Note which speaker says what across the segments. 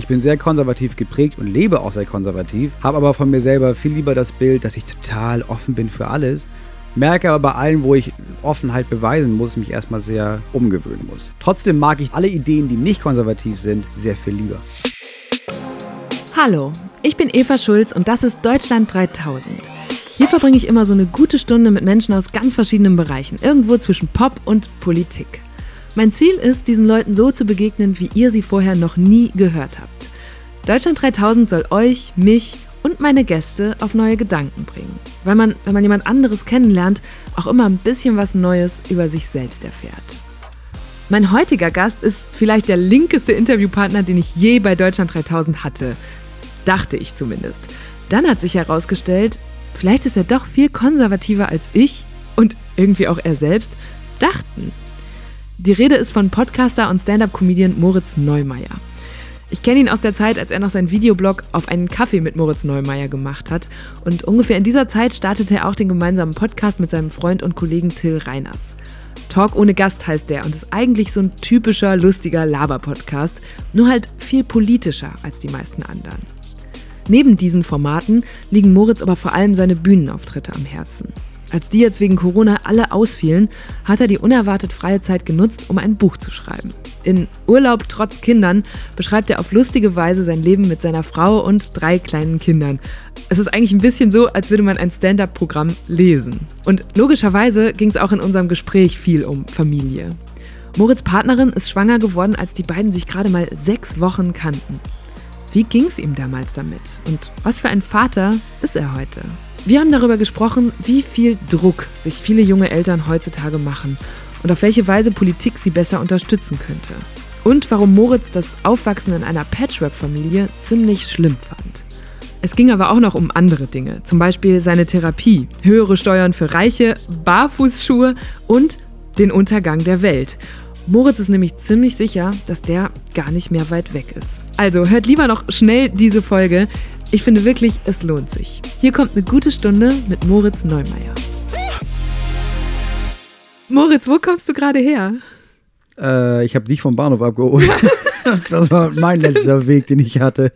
Speaker 1: Ich bin sehr konservativ geprägt und lebe auch sehr konservativ, habe aber von mir selber viel lieber das Bild, dass ich total offen bin für alles. Merke aber bei allen, wo ich Offenheit beweisen muss, mich erstmal sehr umgewöhnen muss. Trotzdem mag ich alle Ideen, die nicht konservativ sind, sehr viel lieber.
Speaker 2: Hallo, ich bin Eva Schulz und das ist Deutschland 3000. Hier verbringe ich immer so eine gute Stunde mit Menschen aus ganz verschiedenen Bereichen, irgendwo zwischen Pop und Politik. Mein Ziel ist, diesen Leuten so zu begegnen, wie ihr sie vorher noch nie gehört habt. Deutschland 3000 soll euch, mich und meine Gäste auf neue Gedanken bringen. Weil man, wenn man jemand anderes kennenlernt, auch immer ein bisschen was Neues über sich selbst erfährt. Mein heutiger Gast ist vielleicht der linkeste Interviewpartner, den ich je bei Deutschland 3000 hatte. Dachte ich zumindest. Dann hat sich herausgestellt, vielleicht ist er doch viel konservativer als ich und irgendwie auch er selbst dachten. Die Rede ist von Podcaster und Stand-up-Comedian Moritz Neumeier. Ich kenne ihn aus der Zeit, als er noch seinen Videoblog auf einen Kaffee mit Moritz Neumeier gemacht hat. Und ungefähr in dieser Zeit startete er auch den gemeinsamen Podcast mit seinem Freund und Kollegen Till Reiners. Talk ohne Gast heißt der und ist eigentlich so ein typischer, lustiger Laber-Podcast, nur halt viel politischer als die meisten anderen. Neben diesen Formaten liegen Moritz aber vor allem seine Bühnenauftritte am Herzen. Als die jetzt wegen Corona alle ausfielen, hat er die unerwartet freie Zeit genutzt, um ein Buch zu schreiben. In Urlaub trotz Kindern beschreibt er auf lustige Weise sein Leben mit seiner Frau und drei kleinen Kindern. Es ist eigentlich ein bisschen so, als würde man ein Stand-up-Programm lesen. Und logischerweise ging es auch in unserem Gespräch viel um Familie. Moritz Partnerin ist schwanger geworden, als die beiden sich gerade mal sechs Wochen kannten. Wie ging es ihm damals damit? Und was für ein Vater ist er heute? Wir haben darüber gesprochen, wie viel Druck sich viele junge Eltern heutzutage machen und auf welche Weise Politik sie besser unterstützen könnte. Und warum Moritz das Aufwachsen in einer Patchwork-Familie ziemlich schlimm fand. Es ging aber auch noch um andere Dinge, zum Beispiel seine Therapie, höhere Steuern für Reiche, Barfußschuhe und den Untergang der Welt. Moritz ist nämlich ziemlich sicher, dass der gar nicht mehr weit weg ist. Also hört lieber noch schnell diese Folge. Ich finde wirklich, es lohnt sich. Hier kommt eine gute Stunde mit Moritz Neumeier. Moritz, wo kommst du gerade her?
Speaker 1: Äh, ich habe dich vom Bahnhof abgeholt. das war mein letzter Weg, den ich hatte.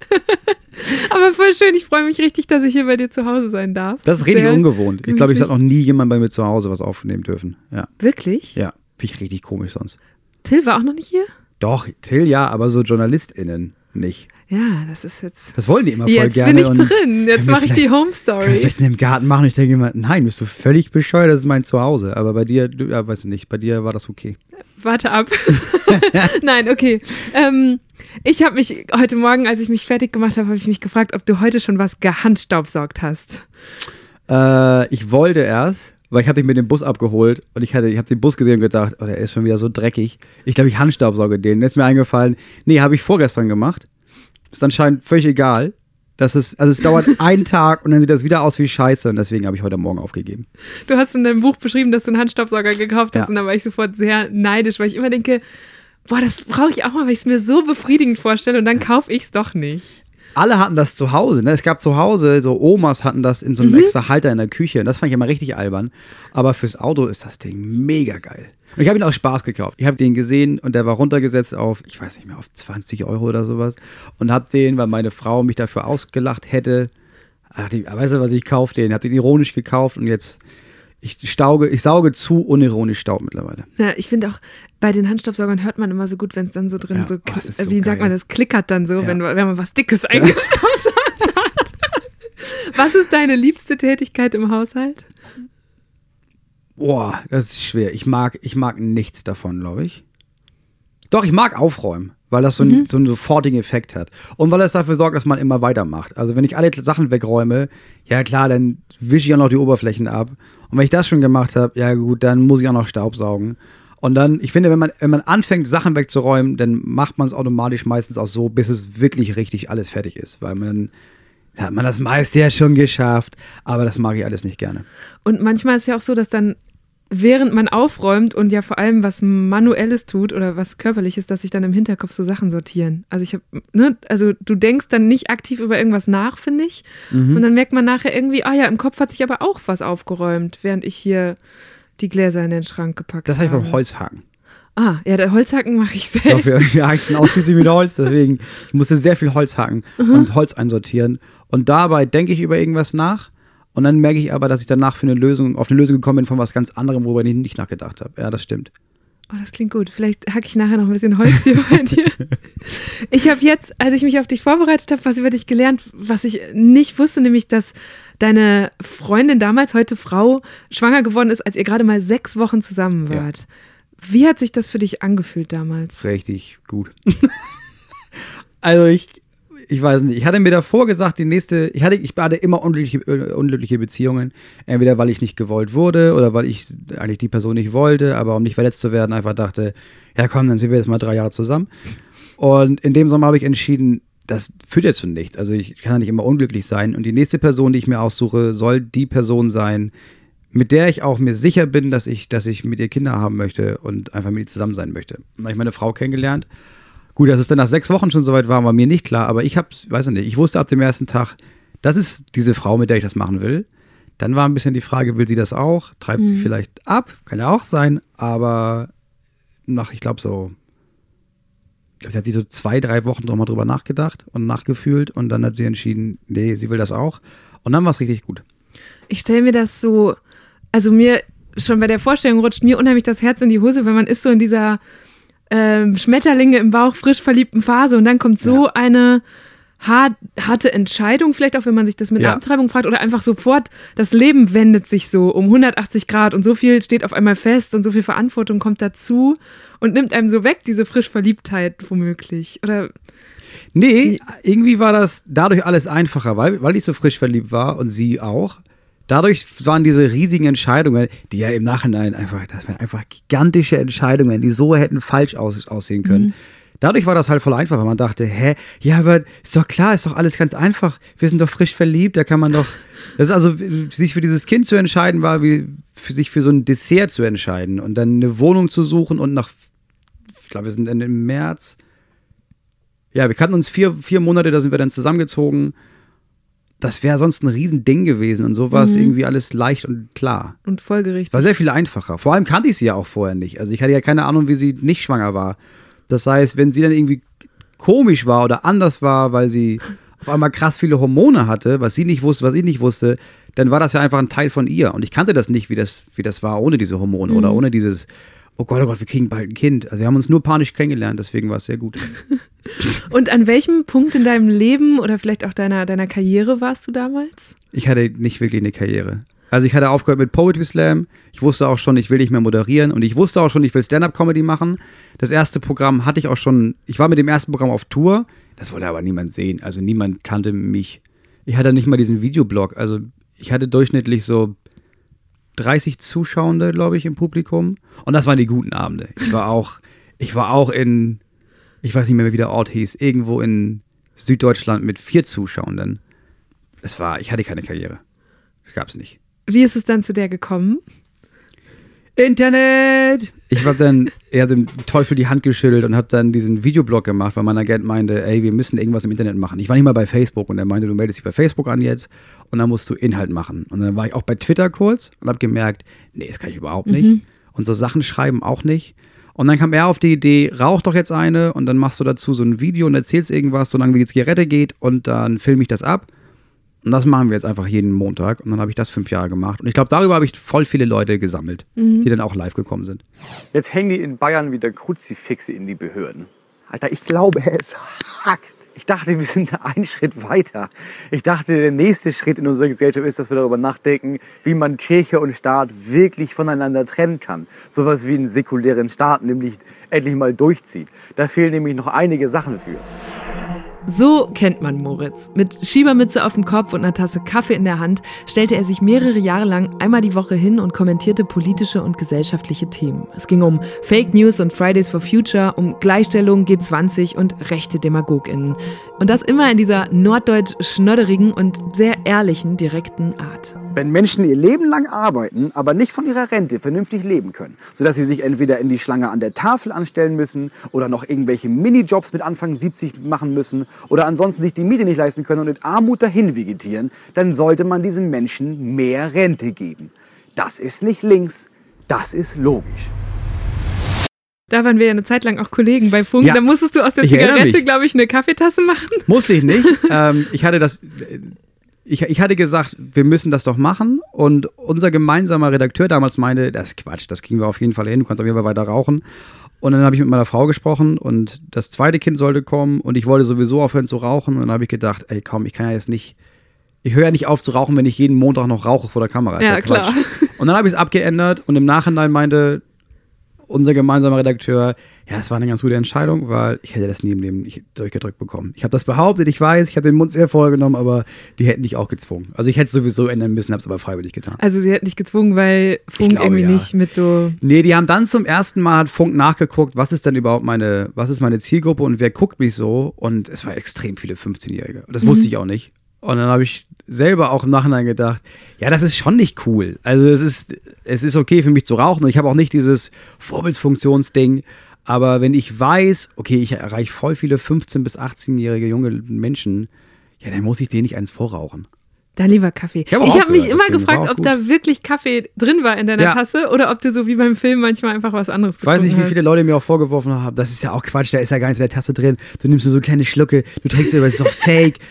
Speaker 2: Aber voll schön, ich freue mich richtig, dass ich hier bei dir zu Hause sein darf.
Speaker 1: Das ist richtig ungewohnt. Ich glaube, ich habe noch nie jemand bei mir zu Hause was aufnehmen dürfen. Ja.
Speaker 2: Wirklich?
Speaker 1: Ja, finde ich richtig komisch sonst.
Speaker 2: Till war auch noch nicht hier?
Speaker 1: Doch, Till ja, aber so JournalistInnen nicht.
Speaker 2: Ja, das ist jetzt.
Speaker 1: Das wollen die immer voll
Speaker 2: jetzt
Speaker 1: gerne.
Speaker 2: Jetzt bin ich drin. Jetzt mache ich die Home Story.
Speaker 1: Was soll ich denn im Garten machen? Ich denke immer, nein, bist du völlig bescheuert, das ist mein Zuhause. Aber bei dir, du, ja, weißt du nicht, bei dir war das okay.
Speaker 2: Warte ab. nein, okay. Ähm, ich habe mich heute Morgen, als ich mich fertig gemacht habe, habe ich mich gefragt, ob du heute schon was gehandstaubsaugt hast.
Speaker 1: Äh, ich wollte erst, weil ich hatte dich mit dem Bus abgeholt und ich, ich habe den Bus gesehen und gedacht, oh, der ist schon wieder so dreckig. Ich glaube, ich handstaubsauge den. Dann ist mir eingefallen, nee, habe ich vorgestern gemacht ist anscheinend völlig egal. Das ist, also es dauert einen Tag und dann sieht das wieder aus wie Scheiße und deswegen habe ich heute Morgen aufgegeben.
Speaker 2: Du hast in deinem Buch beschrieben, dass du einen Handstaubsauger gekauft hast ja. und da war ich sofort sehr neidisch, weil ich immer denke, boah, das brauche ich auch mal, weil ich es mir so befriedigend vorstelle und dann kaufe ich es doch nicht.
Speaker 1: Alle hatten das zu Hause, ne? Es gab zu Hause, so Omas hatten das in so einem mhm. extra Halter in der Küche und das fand ich immer richtig albern. Aber fürs Auto ist das Ding mega geil. Und ich habe ihn auch Spaß gekauft. Ich habe den gesehen und der war runtergesetzt auf, ich weiß nicht mehr, auf 20 Euro oder sowas. Und habe den, weil meine Frau mich dafür ausgelacht hätte, ach, die, weißt du, was ich kaufe den? Habe den ironisch gekauft und jetzt, ich stauge, ich sauge zu unironisch Staub mittlerweile.
Speaker 2: Ja, ich finde auch, bei den Handstaubsaugern hört man immer so gut, wenn es dann so drin ja, so, oh, so, wie geil. sagt man, das klickert dann so, ja. wenn, wenn man was Dickes eingestaubsaugt hat. was ist deine liebste Tätigkeit im Haushalt?
Speaker 1: Boah, das ist schwer. Ich mag, ich mag nichts davon, glaube ich. Doch, ich mag aufräumen, weil das so, mhm. so einen sofortigen Effekt hat. Und weil es dafür sorgt, dass man immer weitermacht. Also wenn ich alle Sachen wegräume, ja klar, dann wische ich auch noch die Oberflächen ab. Und wenn ich das schon gemacht habe, ja gut, dann muss ich auch noch Staubsaugen. Und dann, ich finde, wenn man, wenn man anfängt, Sachen wegzuräumen, dann macht man es automatisch meistens auch so, bis es wirklich richtig alles fertig ist. Weil man hat man das meiste ja schon geschafft, aber das mag ich alles nicht gerne.
Speaker 2: Und manchmal ist es ja auch so, dass dann während man aufräumt und ja vor allem was Manuelles tut oder was Körperliches, dass sich dann im Hinterkopf so Sachen sortieren. Also ich habe, ne, also du denkst dann nicht aktiv über irgendwas nach, finde ich. Mhm. Und dann merkt man nachher irgendwie, ah ja, im Kopf hat sich aber auch was aufgeräumt, während ich hier die Gläser in den Schrank gepackt habe.
Speaker 1: Das habe ich beim Holzhaken.
Speaker 2: Ah, ja, der Holzhacken mache ich selbst.
Speaker 1: Doch, wir, wir heizen ausschließlich mit Holz, deswegen ich musste sehr viel Holz hacken mhm. und Holz einsortieren. Und dabei denke ich über irgendwas nach und dann merke ich aber, dass ich danach für eine Lösung, auf eine Lösung gekommen bin von was ganz anderem, worüber ich nicht nachgedacht habe. Ja, das stimmt.
Speaker 2: Oh, das klingt gut. Vielleicht hacke ich nachher noch ein bisschen Holz hier bei dir. Ich habe jetzt, als ich mich auf dich vorbereitet habe, was über dich gelernt, was ich nicht wusste, nämlich, dass deine Freundin damals, heute Frau, schwanger geworden ist, als ihr gerade mal sechs Wochen zusammen wart. Ja. Wie hat sich das für dich angefühlt damals?
Speaker 1: Richtig gut. also ich, ich weiß nicht, ich hatte mir davor gesagt, die nächste, ich hatte, ich hatte immer unglückliche, äh, unglückliche Beziehungen. Entweder weil ich nicht gewollt wurde oder weil ich eigentlich die Person nicht wollte, aber um nicht verletzt zu werden, einfach dachte, ja komm, dann sind wir jetzt mal drei Jahre zusammen. Und in dem Sommer habe ich entschieden, das führt ja zu nichts. Also ich kann ja nicht immer unglücklich sein. Und die nächste Person, die ich mir aussuche, soll die Person sein, mit der ich auch mir sicher bin, dass ich, dass ich mit ihr Kinder haben möchte und einfach mit ihr zusammen sein möchte. Da habe ich meine Frau kennengelernt. Gut, dass es dann nach sechs Wochen schon soweit war, war mir nicht klar, aber ich hab's, weiß nicht, ich wusste ab dem ersten Tag, das ist diese Frau, mit der ich das machen will. Dann war ein bisschen die Frage, will sie das auch? Treibt mhm. sie vielleicht ab? Kann ja auch sein, aber nach, ich glaube, so, sie hat sich so zwei, drei Wochen nochmal drüber nachgedacht und nachgefühlt und dann hat sie entschieden, nee, sie will das auch. Und dann war es richtig gut.
Speaker 2: Ich stelle mir das so also mir schon bei der Vorstellung rutscht mir unheimlich das Herz in die Hose, weil man ist so in dieser ähm, Schmetterlinge im Bauch frisch verliebten Phase und dann kommt so ja. eine hart, harte Entscheidung, vielleicht auch wenn man sich das mit ja. Abtreibung fragt oder einfach sofort, das Leben wendet sich so um 180 Grad und so viel steht auf einmal fest und so viel Verantwortung kommt dazu und nimmt einem so weg, diese frisch Verliebtheit womöglich. Oder
Speaker 1: Nee, irgendwie war das dadurch alles einfacher, weil, weil ich so frisch verliebt war und sie auch dadurch waren diese riesigen Entscheidungen, die ja im Nachhinein einfach, das waren einfach gigantische Entscheidungen, die so hätten falsch aus, aussehen können. Mhm. Dadurch war das halt voll einfach, weil man dachte, hä, ja, aber ist doch klar, ist doch alles ganz einfach. Wir sind doch frisch verliebt, da kann man doch. Das ist also, sich für dieses Kind zu entscheiden, war wie für sich für so ein Dessert zu entscheiden und dann eine Wohnung zu suchen und nach, ich glaube, wir sind dann im März. Ja, wir kannten uns vier, vier Monate, da sind wir dann zusammengezogen das wäre sonst ein Riesending gewesen und so war es mhm. irgendwie alles leicht und klar.
Speaker 2: Und folgerichtig.
Speaker 1: War sehr viel einfacher. Vor allem kannte ich sie ja auch vorher nicht. Also ich hatte ja keine Ahnung, wie sie nicht schwanger war. Das heißt, wenn sie dann irgendwie komisch war oder anders war, weil sie auf einmal krass viele Hormone hatte, was sie nicht wusste, was ich nicht wusste, dann war das ja einfach ein Teil von ihr. Und ich kannte das nicht, wie das, wie das war ohne diese Hormone mhm. oder ohne dieses, oh Gott, oh Gott, wir kriegen bald ein Kind. Also wir haben uns nur panisch kennengelernt, deswegen war es sehr gut.
Speaker 2: Und an welchem Punkt in deinem Leben oder vielleicht auch deiner, deiner Karriere warst du damals?
Speaker 1: Ich hatte nicht wirklich eine Karriere. Also ich hatte aufgehört mit Poetry Slam. Ich wusste auch schon, ich will nicht mehr moderieren. Und ich wusste auch schon, ich will Stand-Up-Comedy machen. Das erste Programm hatte ich auch schon. Ich war mit dem ersten Programm auf Tour. Das wollte aber niemand sehen. Also niemand kannte mich. Ich hatte nicht mal diesen Videoblog. Also ich hatte durchschnittlich so 30 Zuschauende, glaube ich, im Publikum. Und das waren die guten Abende. Ich war auch, ich war auch in ich weiß nicht mehr, wie der Ort hieß, irgendwo in Süddeutschland mit vier Zuschauenden. Es war, ich hatte keine Karriere. Das gab es nicht.
Speaker 2: Wie ist es dann zu der gekommen?
Speaker 1: Internet! Ich habe dann eher dem Teufel die Hand geschüttelt und habe dann diesen Videoblog gemacht, weil mein Agent meinte, ey, wir müssen irgendwas im Internet machen. Ich war nicht mal bei Facebook und er meinte, du meldest dich bei Facebook an jetzt und dann musst du Inhalt machen. Und dann war ich auch bei Twitter kurz und habe gemerkt, nee, das kann ich überhaupt nicht. Mhm. Und so Sachen schreiben auch nicht. Und dann kam er auf die Idee, rauch doch jetzt eine und dann machst du dazu so ein Video und erzählst irgendwas, solange wie die Zigarette geht und dann filme ich das ab. Und das machen wir jetzt einfach jeden Montag. Und dann habe ich das fünf Jahre gemacht. Und ich glaube, darüber habe ich voll viele Leute gesammelt, mhm. die dann auch live gekommen sind.
Speaker 3: Jetzt hängen die in Bayern wieder Kruzifixe in die Behörden. Alter, ich glaube, es hackt. Ich dachte, wir sind einen Schritt weiter. Ich dachte, der nächste Schritt in unserer Gesellschaft ist, dass wir darüber nachdenken, wie man Kirche und Staat wirklich voneinander trennen kann. Sowas wie einen säkulären Staat nämlich endlich mal durchzieht. Da fehlen nämlich noch einige Sachen für.
Speaker 2: So kennt man Moritz. Mit Schiebermütze auf dem Kopf und einer Tasse Kaffee in der Hand stellte er sich mehrere Jahre lang einmal die Woche hin und kommentierte politische und gesellschaftliche Themen. Es ging um Fake News und Fridays for Future, um Gleichstellung, G20 und rechte DemagogInnen. Und das immer in dieser norddeutsch schnodderigen und sehr ehrlichen, direkten Art.
Speaker 3: Wenn Menschen ihr Leben lang arbeiten, aber nicht von ihrer Rente vernünftig leben können, sodass sie sich entweder in die Schlange an der Tafel anstellen müssen oder noch irgendwelche Minijobs mit Anfang 70 machen müssen oder ansonsten sich die Miete nicht leisten können und in Armut dahin vegetieren, dann sollte man diesen Menschen mehr Rente geben. Das ist nicht links, das ist logisch.
Speaker 2: Da waren wir ja eine Zeit lang auch Kollegen bei Funk.
Speaker 1: Ja.
Speaker 2: Da musstest du aus der Zigarette, glaube ich, eine Kaffeetasse machen.
Speaker 1: Musste ich nicht. ähm, ich hatte das. Ich, ich hatte gesagt, wir müssen das doch machen. Und unser gemeinsamer Redakteur damals meinte, das ist Quatsch, das kriegen wir auf jeden Fall hin, du kannst auf jeden Fall weiter rauchen. Und dann habe ich mit meiner Frau gesprochen und das zweite Kind sollte kommen und ich wollte sowieso aufhören zu rauchen. Und dann habe ich gedacht, ey komm, ich kann ja jetzt nicht. Ich höre ja nicht auf zu rauchen, wenn ich jeden Montag noch rauche vor der Kamera. Ist
Speaker 2: Ja,
Speaker 1: ja,
Speaker 2: klar.
Speaker 1: Und dann habe ich es abgeändert und im Nachhinein meinte unser gemeinsamer Redakteur, ja, es war eine ganz gute Entscheidung, weil ich hätte das nie im Leben nicht durchgedrückt bekommen. Ich habe das behauptet, ich weiß, ich habe den Mund sehr voll genommen, aber die hätten dich auch gezwungen. Also ich hätte es sowieso ändern müssen, habe es aber freiwillig getan.
Speaker 2: Also sie hat dich gezwungen, weil Funk
Speaker 1: glaube,
Speaker 2: irgendwie
Speaker 1: ja.
Speaker 2: nicht mit so.
Speaker 1: Nee, die haben dann zum ersten Mal hat Funk nachgeguckt, was ist denn überhaupt meine, was ist meine Zielgruppe und wer guckt mich so? Und es war extrem viele 15-Jährige. Das wusste ich auch nicht. Und dann habe ich selber auch im Nachhinein gedacht, ja, das ist schon nicht cool. Also es ist, es ist okay für mich zu rauchen und ich habe auch nicht dieses Vorbildsfunktionsding. Aber wenn ich weiß, okay, ich erreiche voll viele 15- bis 18-jährige junge Menschen, ja, dann muss ich denen nicht eins vorrauchen.
Speaker 2: Dann lieber Kaffee.
Speaker 1: Ich habe
Speaker 2: habe mich immer gefragt, ob
Speaker 1: gut.
Speaker 2: da wirklich Kaffee drin war in deiner
Speaker 1: Ja.
Speaker 2: Tasse oder ob du so wie beim Film manchmal einfach was anderes
Speaker 1: Ich weiß nicht, wie
Speaker 2: getrunken
Speaker 1: viele Leute mir auch vorgeworfen haben, das ist ja auch Quatsch, da ist ja gar nichts in der Tasse drin. Du nimmst nur so kleine Schlucke, du trinkst aber das ist doch fake.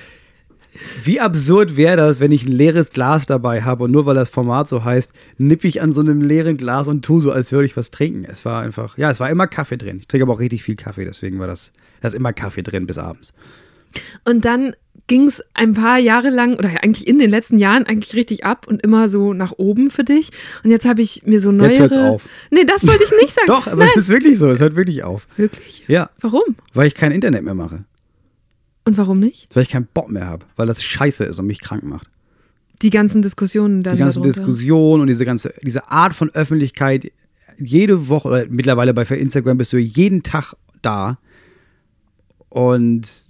Speaker 1: Wie absurd wäre das, wenn ich ein leeres Glas dabei habe und nur weil das Format so heißt, nipp ich an so einem leeren Glas und tu so, als würde ich was trinken. Es war einfach, ja, es war immer Kaffee drin. Ich trinke aber auch richtig viel Kaffee, deswegen war das, da ist immer Kaffee drin bis abends.
Speaker 2: Und dann ging es ein paar Jahre lang oder eigentlich in den letzten Jahren eigentlich richtig ab und immer so nach oben für dich. Und jetzt habe ich mir so neuere.
Speaker 1: Jetzt hört's auf.
Speaker 2: Nee, das wollte ich nicht sagen.
Speaker 1: Doch, aber es ist wirklich so, es hört wirklich auf.
Speaker 2: wirklich.
Speaker 1: Ja,
Speaker 2: Warum?
Speaker 1: weil ich kein Internet mehr mache.
Speaker 2: Und warum nicht?
Speaker 1: Weil ich keinen Bock mehr habe, weil das scheiße ist und mich krank macht.
Speaker 2: Die ganzen Diskussionen dann.
Speaker 1: die ganze
Speaker 2: darunter.
Speaker 1: Diskussion und diese ganze, diese Art von Öffentlichkeit, jede Woche, oder mittlerweile bei Instagram bist du jeden Tag da. Und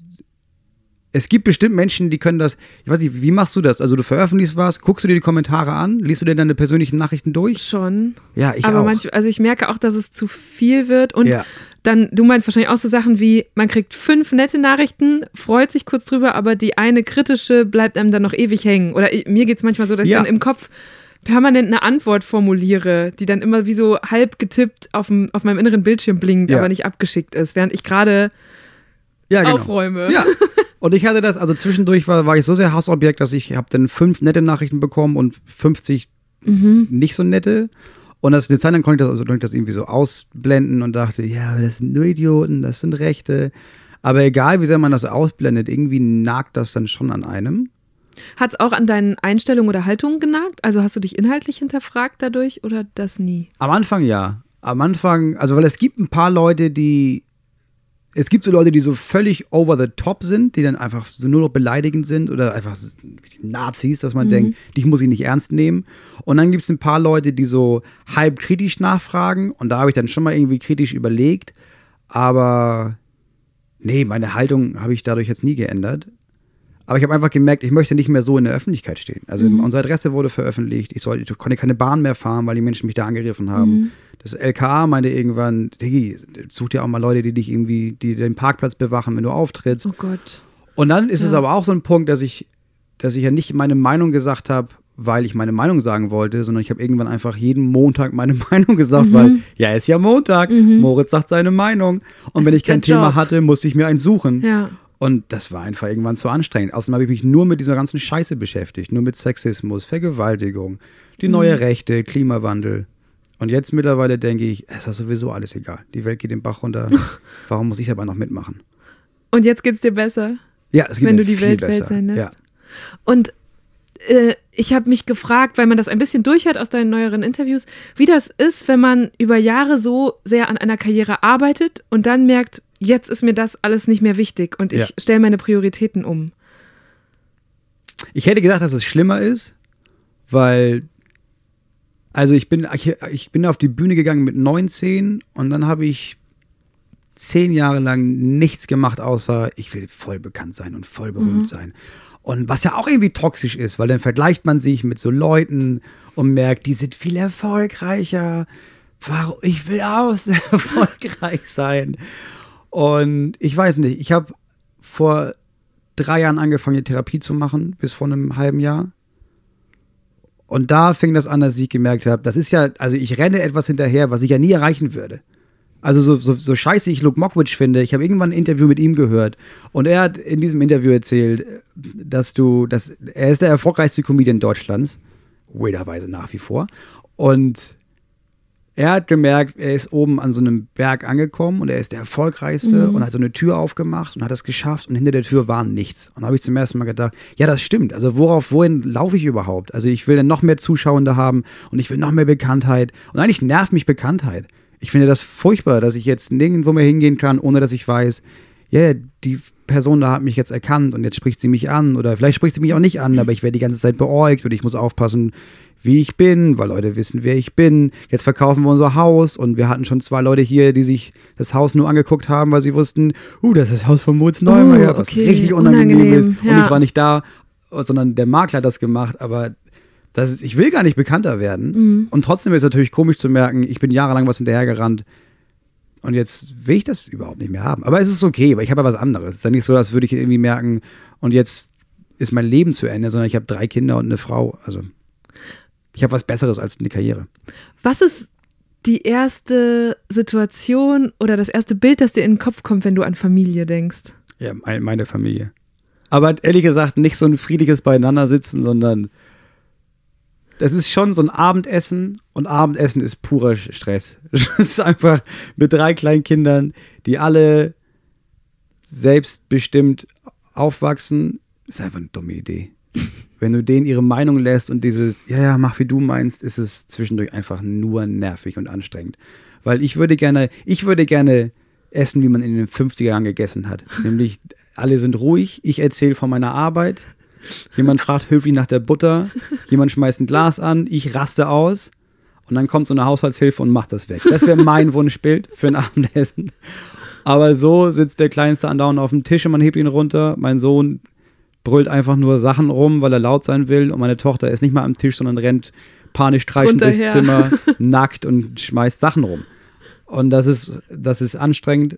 Speaker 1: es gibt bestimmt Menschen, die können das, ich weiß nicht, wie machst du das? Also du veröffentlichst was, guckst du dir die Kommentare an, liest du dir deine persönlichen Nachrichten durch?
Speaker 2: Schon.
Speaker 1: Ja, ich
Speaker 2: aber
Speaker 1: auch.
Speaker 2: manchmal, also ich merke auch, dass es zu viel wird und
Speaker 1: Ja.
Speaker 2: dann, du meinst wahrscheinlich auch so Sachen wie, man kriegt fünf nette Nachrichten, freut sich kurz drüber, aber die eine kritische bleibt einem dann noch ewig hängen. Oder ich, mir geht es manchmal so, dass
Speaker 1: Ja.
Speaker 2: ich dann im Kopf permanent eine Antwort formuliere, die dann immer wie so halb getippt auf, dem, auf meinem inneren Bildschirm blinkt,
Speaker 1: Ja.
Speaker 2: aber nicht abgeschickt ist, während ich gerade
Speaker 1: ja, genau.
Speaker 2: aufräume.
Speaker 1: Ja. Und ich hatte das, also zwischendurch war, war ich so sehr Hassobjekt, dass ich habe dann fünf nette Nachrichten bekommen und 50
Speaker 2: Mhm.
Speaker 1: nicht so nette. Und das, eine Zeit lang konnte ich, das, also konnte ich das irgendwie so ausblenden und dachte, ja, das sind nur Idioten, das sind Rechte. Aber egal, wie sehr man das ausblendet, irgendwie nagt das dann schon an einem.
Speaker 2: Hat es auch an deinen Einstellungen oder Haltungen genagt? Also hast du dich inhaltlich hinterfragt dadurch oder das nie?
Speaker 1: Am Anfang ja. Am Anfang, also weil es gibt ein paar Leute, die. Es gibt so Leute, die so völlig over the top sind, die dann einfach so nur noch beleidigend sind oder einfach Nazis, dass man denkt, dich muss ich nicht ernst nehmen. Und dann gibt es ein paar Leute, die so halb kritisch nachfragen und da habe ich dann schon mal irgendwie kritisch überlegt. Aber nee, meine Haltung habe ich dadurch jetzt nie geändert. Aber ich habe einfach gemerkt, ich möchte nicht mehr so in der Öffentlichkeit stehen. Also unsere Adresse wurde veröffentlicht. Ich, sollte, ich konnte keine Bahn mehr fahren, weil die Menschen mich da angegriffen haben. Das LKA meinte irgendwann, Diggi, such dir auch mal Leute, die dich irgendwie, die den Parkplatz bewachen, wenn du auftrittst.
Speaker 2: Oh Gott.
Speaker 1: Und dann ist es
Speaker 2: Ja.
Speaker 1: aber auch so ein Punkt, dass ich, dass ich ja nicht meine Meinung gesagt habe, weil ich meine Meinung sagen wollte, sondern ich habe irgendwann einfach jeden Montag meine Meinung gesagt,
Speaker 2: Mhm.
Speaker 1: weil ja, ist ja Montag, Moritz sagt seine Meinung. Und
Speaker 2: Das
Speaker 1: wenn ich kein Thema
Speaker 2: Job.
Speaker 1: hatte, musste ich mir eins suchen.
Speaker 2: Ja.
Speaker 1: Und das war einfach irgendwann zu anstrengend. Außerdem habe ich mich nur mit dieser ganzen Scheiße beschäftigt. Nur mit Sexismus, Vergewaltigung, die neue Rechte, Klimawandel. Und jetzt mittlerweile denke ich, es ist sowieso alles egal. Die Welt geht den Bach runter. Warum muss ich dabei noch mitmachen?
Speaker 2: Und jetzt geht's dir besser,
Speaker 1: Ja, es geht
Speaker 2: wenn
Speaker 1: mir
Speaker 2: du die
Speaker 1: viel
Speaker 2: Welt
Speaker 1: besser.
Speaker 2: Welt sein lässt.
Speaker 1: Ja.
Speaker 2: Und äh, ich habe mich gefragt, weil man das ein bisschen durchhört aus deinen neueren Interviews, wie das ist, wenn man über Jahre so sehr an einer Karriere arbeitet und dann merkt, jetzt ist mir das alles nicht mehr wichtig und ich
Speaker 1: Ja.
Speaker 2: stelle meine Prioritäten um.
Speaker 1: Ich hätte gedacht, dass es schlimmer ist, weil, also ich bin, ich, ich bin auf die Bühne gegangen mit 19 und dann habe ich zehn Jahre lang nichts gemacht, außer ich will voll bekannt sein und voll berühmt sein. Und was ja auch irgendwie toxisch ist, weil dann vergleicht man sich mit so Leuten und merkt, die sind viel erfolgreicher. Warum? Ich will auch so erfolgreich sein. Und ich weiß nicht, ich habe vor drei Jahren angefangen, die Therapie zu machen, bis vor einem halben Jahr. Und da fing das an, dass ich gemerkt habe, das ist ja, also ich renne etwas hinterher, was ich ja nie erreichen würde. Also so, so, so scheiße ich Luke Mockridge finde, ich habe irgendwann ein Interview mit ihm gehört und er hat in diesem Interview erzählt, dass du, dass er ist der erfolgreichste Comedian Deutschlands, weirderweise nach wie vor. Und er hat gemerkt, er ist oben an so einem Berg angekommen und er ist der erfolgreichste
Speaker 2: Mhm.
Speaker 1: und hat so eine Tür aufgemacht und hat das geschafft und hinter der Tür war nichts. Und da habe ich zum ersten Mal gedacht, ja, das stimmt. Also worauf, wohin laufe ich überhaupt? Also ich will dann noch mehr Zuschauende haben und ich will noch mehr Bekanntheit. Und eigentlich nervt mich Bekanntheit. Ich finde das furchtbar, dass ich jetzt nirgendwo mehr hingehen kann, ohne dass ich weiß, ja, die Person da hat mich jetzt erkannt und jetzt spricht sie mich an oder vielleicht spricht sie mich auch nicht an, aber ich werde die ganze Zeit beäugt und ich muss aufpassen, wie ich bin, weil Leute wissen, wer ich bin. Jetzt verkaufen wir unser Haus und wir hatten schon zwei Leute hier, die sich das Haus nur angeguckt haben, weil sie wussten, uh, das ist das Haus von Moritz Neumeier,
Speaker 2: Oh,
Speaker 1: was
Speaker 2: okay,
Speaker 1: richtig unangenehm,
Speaker 2: unangenehm,
Speaker 1: ist. Und
Speaker 2: ja.
Speaker 1: ich war nicht da, sondern der Makler hat das gemacht, aber das ist, ich will gar nicht bekannter werden.
Speaker 2: Mhm.
Speaker 1: Und trotzdem ist es natürlich komisch zu merken, ich bin jahrelang was hinterhergerannt und jetzt will ich das überhaupt nicht mehr haben. Aber es ist okay, weil ich habe ja was anderes. Es ist ja nicht so, als würde ich irgendwie merken, und jetzt ist mein Leben zu Ende, sondern ich habe drei Kinder und eine Frau. Also ich habe was Besseres als eine Karriere.
Speaker 2: Was ist die erste Situation oder das erste Bild, das dir in den Kopf kommt, wenn du an Familie denkst?
Speaker 1: Ja, mein- meine Familie. Aber ehrlich gesagt, nicht so ein friedliches Beieinandersitzen, sondern das ist schon so ein Abendessen und Abendessen ist purer Stress. Es ist einfach mit drei kleinen Kindern, die alle selbstbestimmt aufwachsen, ist einfach eine dumme Idee. Wenn du denen ihre Meinung lässt und dieses, ja, ja, mach wie du meinst, ist es zwischendurch einfach nur nervig und anstrengend. Weil ich würde gerne, ich würde gerne essen, wie man in den 50er Jahren gegessen hat. Nämlich, alle sind ruhig, ich erzähle von meiner Arbeit, jemand fragt höflich nach der Butter, jemand schmeißt ein Glas an, ich raste aus und dann kommt so eine Haushaltshilfe und macht das weg. Das wäre mein Wunschbild für ein Abendessen. Aber so sitzt der Kleinste andauernd auf dem Tisch und man hebt ihn runter. Mein Sohn brüllt einfach nur Sachen rum, weil er laut sein will. Und meine Tochter ist nicht mal am Tisch, sondern rennt panisch streichend durchs. Zimmer, nackt und schmeißt Sachen rum. Und das ist, das ist anstrengend,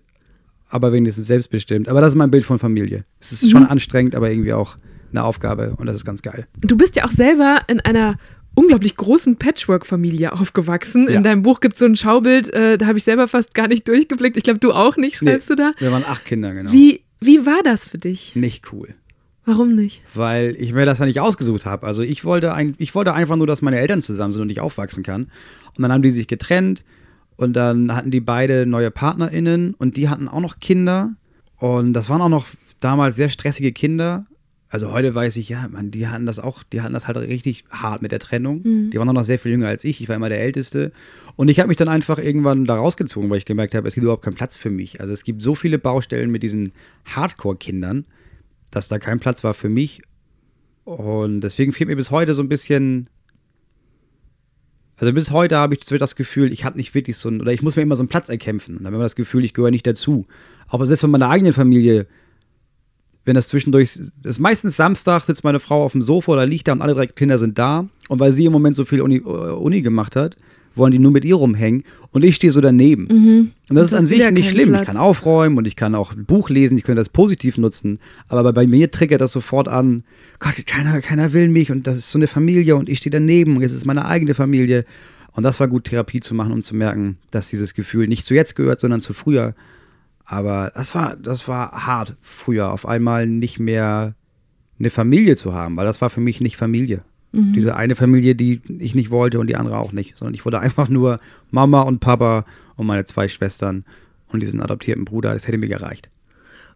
Speaker 1: aber wenigstens selbstbestimmt. Aber das ist mein Bild von Familie. Es ist schon anstrengend, aber irgendwie auch eine Aufgabe und das ist ganz geil.
Speaker 2: Du bist ja auch selber in einer unglaublich großen Patchwork-Familie aufgewachsen.
Speaker 1: Ja.
Speaker 2: In deinem Buch gibt es so ein Schaubild, äh, da habe ich selber fast gar nicht durchgeblickt. Ich glaube, du auch nicht, schreibst du da.
Speaker 1: Wir waren acht Kinder, genau.
Speaker 2: Wie, wie war das für dich?
Speaker 1: Nicht cool.
Speaker 2: Warum nicht?
Speaker 1: weil ich mir das ja nicht ausgesucht habe. Also ich wollte, ein, ich wollte einfach nur, dass meine Eltern zusammen sind und ich aufwachsen kann. Und dann haben die sich getrennt und dann hatten die beide neue PartnerInnen und die hatten auch noch Kinder. Und das waren auch noch damals sehr stressige Kinder. Also heute weiß ich, ja, man, die hatten das auch, die hatten das halt richtig hart mit der Trennung. Die waren auch noch sehr viel jünger als ich. Ich war immer der Älteste. Und ich habe mich dann einfach irgendwann da rausgezogen, weil ich gemerkt habe, es gibt überhaupt keinen Platz für mich. Also es gibt so viele Baustellen mit diesen Hardcore-Kindern, dass da kein Platz war für mich. Und deswegen fehlt mir bis heute so ein bisschen. Also bis heute habe ich das Gefühl, ich habe nicht wirklich so ein, oder ich muss mir immer so einen Platz erkämpfen. Dann habe ich das Gefühl, ich gehöre nicht dazu. Aber selbst von meiner eigenen Familie, wenn das zwischendurch, das ist meistens Samstag, sitzt meine Frau auf dem Sofa oder liegt da und alle drei Kinder sind da. Und weil sie im Moment so viel Uni, äh, Uni gemacht hat, wollen die nur mit ihr rumhängen. Und ich stehe so daneben. Und das
Speaker 2: Und
Speaker 1: ist an sich nicht schlimm.
Speaker 2: Platz.
Speaker 1: Ich kann aufräumen und ich kann auch ein Buch lesen, ich könnte das positiv nutzen. Aber bei- mir triggert das sofort an, Gott, keiner, keiner will mich und das ist so eine Familie und ich stehe daneben und jetzt ist meine eigene Familie. Und das war gut, Therapie zu machen und zu merken, dass dieses Gefühl nicht zu jetzt gehört, sondern zu früher. Aber das war, das war hart, früher auf einmal nicht mehr eine Familie zu haben, weil das war für mich nicht Familie. Diese eine Familie, die ich nicht wollte und die andere auch nicht, sondern ich wollte einfach nur Mama und Papa und meine zwei Schwestern und diesen adoptierten Bruder, das hätte mir gereicht.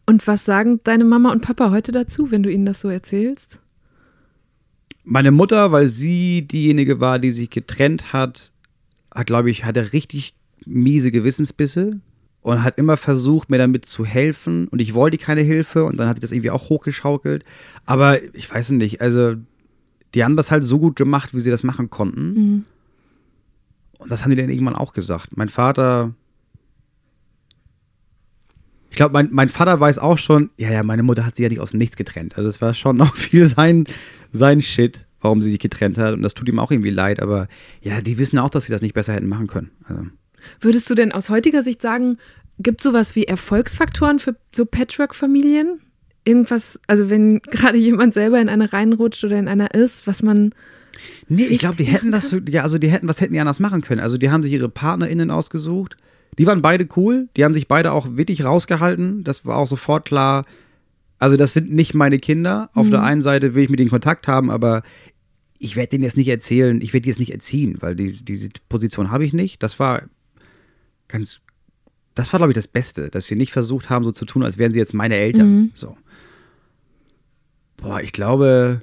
Speaker 2: Und was sagen deine Mama und Papa heute dazu, wenn du ihnen das so erzählst?
Speaker 1: Meine Mutter, weil sie diejenige war, die sich getrennt hat, hat, glaube ich, hatte richtig miese Gewissensbisse und hat immer versucht, mir damit zu helfen. Und ich wollte keine Hilfe und dann hat sie das irgendwie auch hochgeschaukelt. Aber ich weiß nicht, also die haben das halt so gut gemacht, wie sie das machen konnten. Und das haben die dann irgendwann auch gesagt. Mein Vater. Ich glaube, mein, mein Vater weiß auch schon, ja, ja, meine Mutter hat sie ja nicht aus Nichts getrennt. Also es war schon noch viel sein, sein Shit, warum sie sich getrennt hat. Und das tut ihm auch irgendwie leid. Aber ja, die wissen auch, dass sie das nicht besser hätten machen können. Also,
Speaker 2: Würdest du denn aus heutiger Sicht sagen, gibt es sowas wie Erfolgsfaktoren für so Patchwork-Familien? Irgendwas, also wenn gerade jemand selber in eine reinrutscht oder in einer ist, was man.
Speaker 1: Nee, ich glaube, die hätten das, ja, also die hätten, was hätten die anders machen können? Also die haben sich ihre PartnerInnen ausgesucht, Die waren beide cool, die haben sich beide auch wirklich rausgehalten. Das war auch sofort klar. Also, das sind nicht meine Kinder. Auf der einen Seite will ich mit denen Kontakt haben, aber ich werde denen jetzt nicht erzählen, ich werde die jetzt nicht erziehen, weil die, diese Position habe ich nicht. Das war ganz, das war, glaube ich, das Beste, dass sie nicht versucht haben, so zu tun, als wären sie jetzt meine Eltern. So. Boah, ich glaube,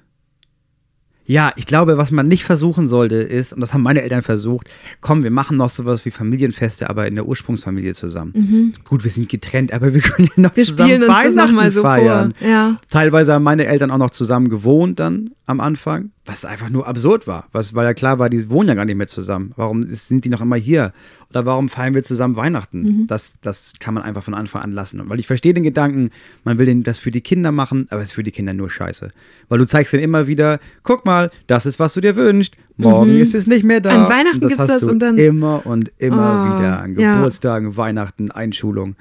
Speaker 1: ja, ich glaube, was man nicht versuchen sollte, ist, und das haben meine Eltern versucht, komm, wir machen noch sowas wie Familienfeste, aber in der Ursprungsfamilie zusammen. Gut, wir sind getrennt, aber wir können ja noch
Speaker 2: Mhm. Wir
Speaker 1: zusammen
Speaker 2: spielen uns das
Speaker 1: Weihnachten
Speaker 2: nochmal so
Speaker 1: feiern.
Speaker 2: vor. Ja.
Speaker 1: Teilweise haben meine Eltern auch noch zusammen gewohnt dann am Anfang, was einfach nur absurd war. Was, weil ja klar war, die wohnen ja gar nicht mehr zusammen. Warum ist, sind die noch immer hier? Oder warum feiern wir zusammen Weihnachten?
Speaker 2: Mhm.
Speaker 1: Das, das kann man einfach von Anfang an lassen. Und weil ich verstehe den Gedanken, man will den, das für die Kinder machen, aber es ist für die Kinder nur scheiße. Weil du zeigst denen immer wieder, guck mal, das ist, was du dir wünschst. Morgen ist es nicht mehr da.
Speaker 2: Mhm. An Weihnachten gibt's
Speaker 1: hast
Speaker 2: das
Speaker 1: du
Speaker 2: und dann-
Speaker 1: immer und immer
Speaker 2: Oh,
Speaker 1: wieder. An
Speaker 2: ja.
Speaker 1: Geburtstagen, Weihnachten, Einschulung.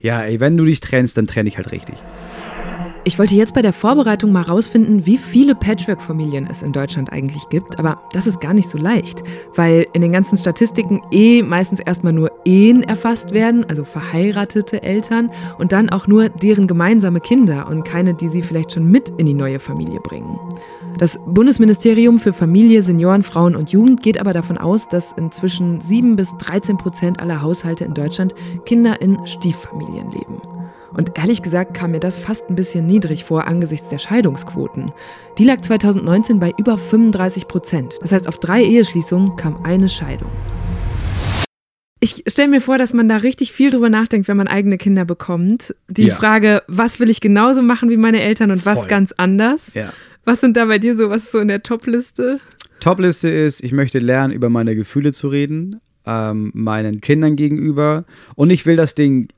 Speaker 1: Ja, ey, wenn du dich trennst, dann trenn dich halt richtig.
Speaker 2: Ich wollte jetzt bei der Vorbereitung mal rausfinden, wie viele Patchwork-Familien es in Deutschland eigentlich gibt, aber das ist gar nicht so leicht, weil in den ganzen Statistiken eh meistens erstmal nur Ehen erfasst werden, also verheiratete Eltern, und dann auch nur deren gemeinsame Kinder und keine, die sie vielleicht schon mit in die neue Familie bringen. Das Bundesministerium für Familie, Senioren, Frauen und Jugend geht aber davon aus, dass inzwischen 7 bis 13 Prozent aller Haushalte in Deutschland Kinder in Stieffamilien leben. Und ehrlich gesagt kam mir das fast ein bisschen niedrig vor angesichts der Scheidungsquoten. Die lag 2019 bei über 35 Prozent. Das heißt, auf drei Eheschließungen kam eine Scheidung. Ich stelle mir vor, dass man da richtig viel drüber nachdenkt, wenn man eigene Kinder bekommt. Die
Speaker 1: Ja.
Speaker 2: Frage, was will ich genauso machen wie meine Eltern und was
Speaker 1: Voll.
Speaker 2: ganz anders?
Speaker 1: Ja.
Speaker 2: Was sind da bei dir so, was ist so in der Top-Liste?
Speaker 1: Topliste ist, ich möchte lernen, über meine Gefühle zu reden, ähm, meinen Kindern gegenüber. Und ich will, dass denen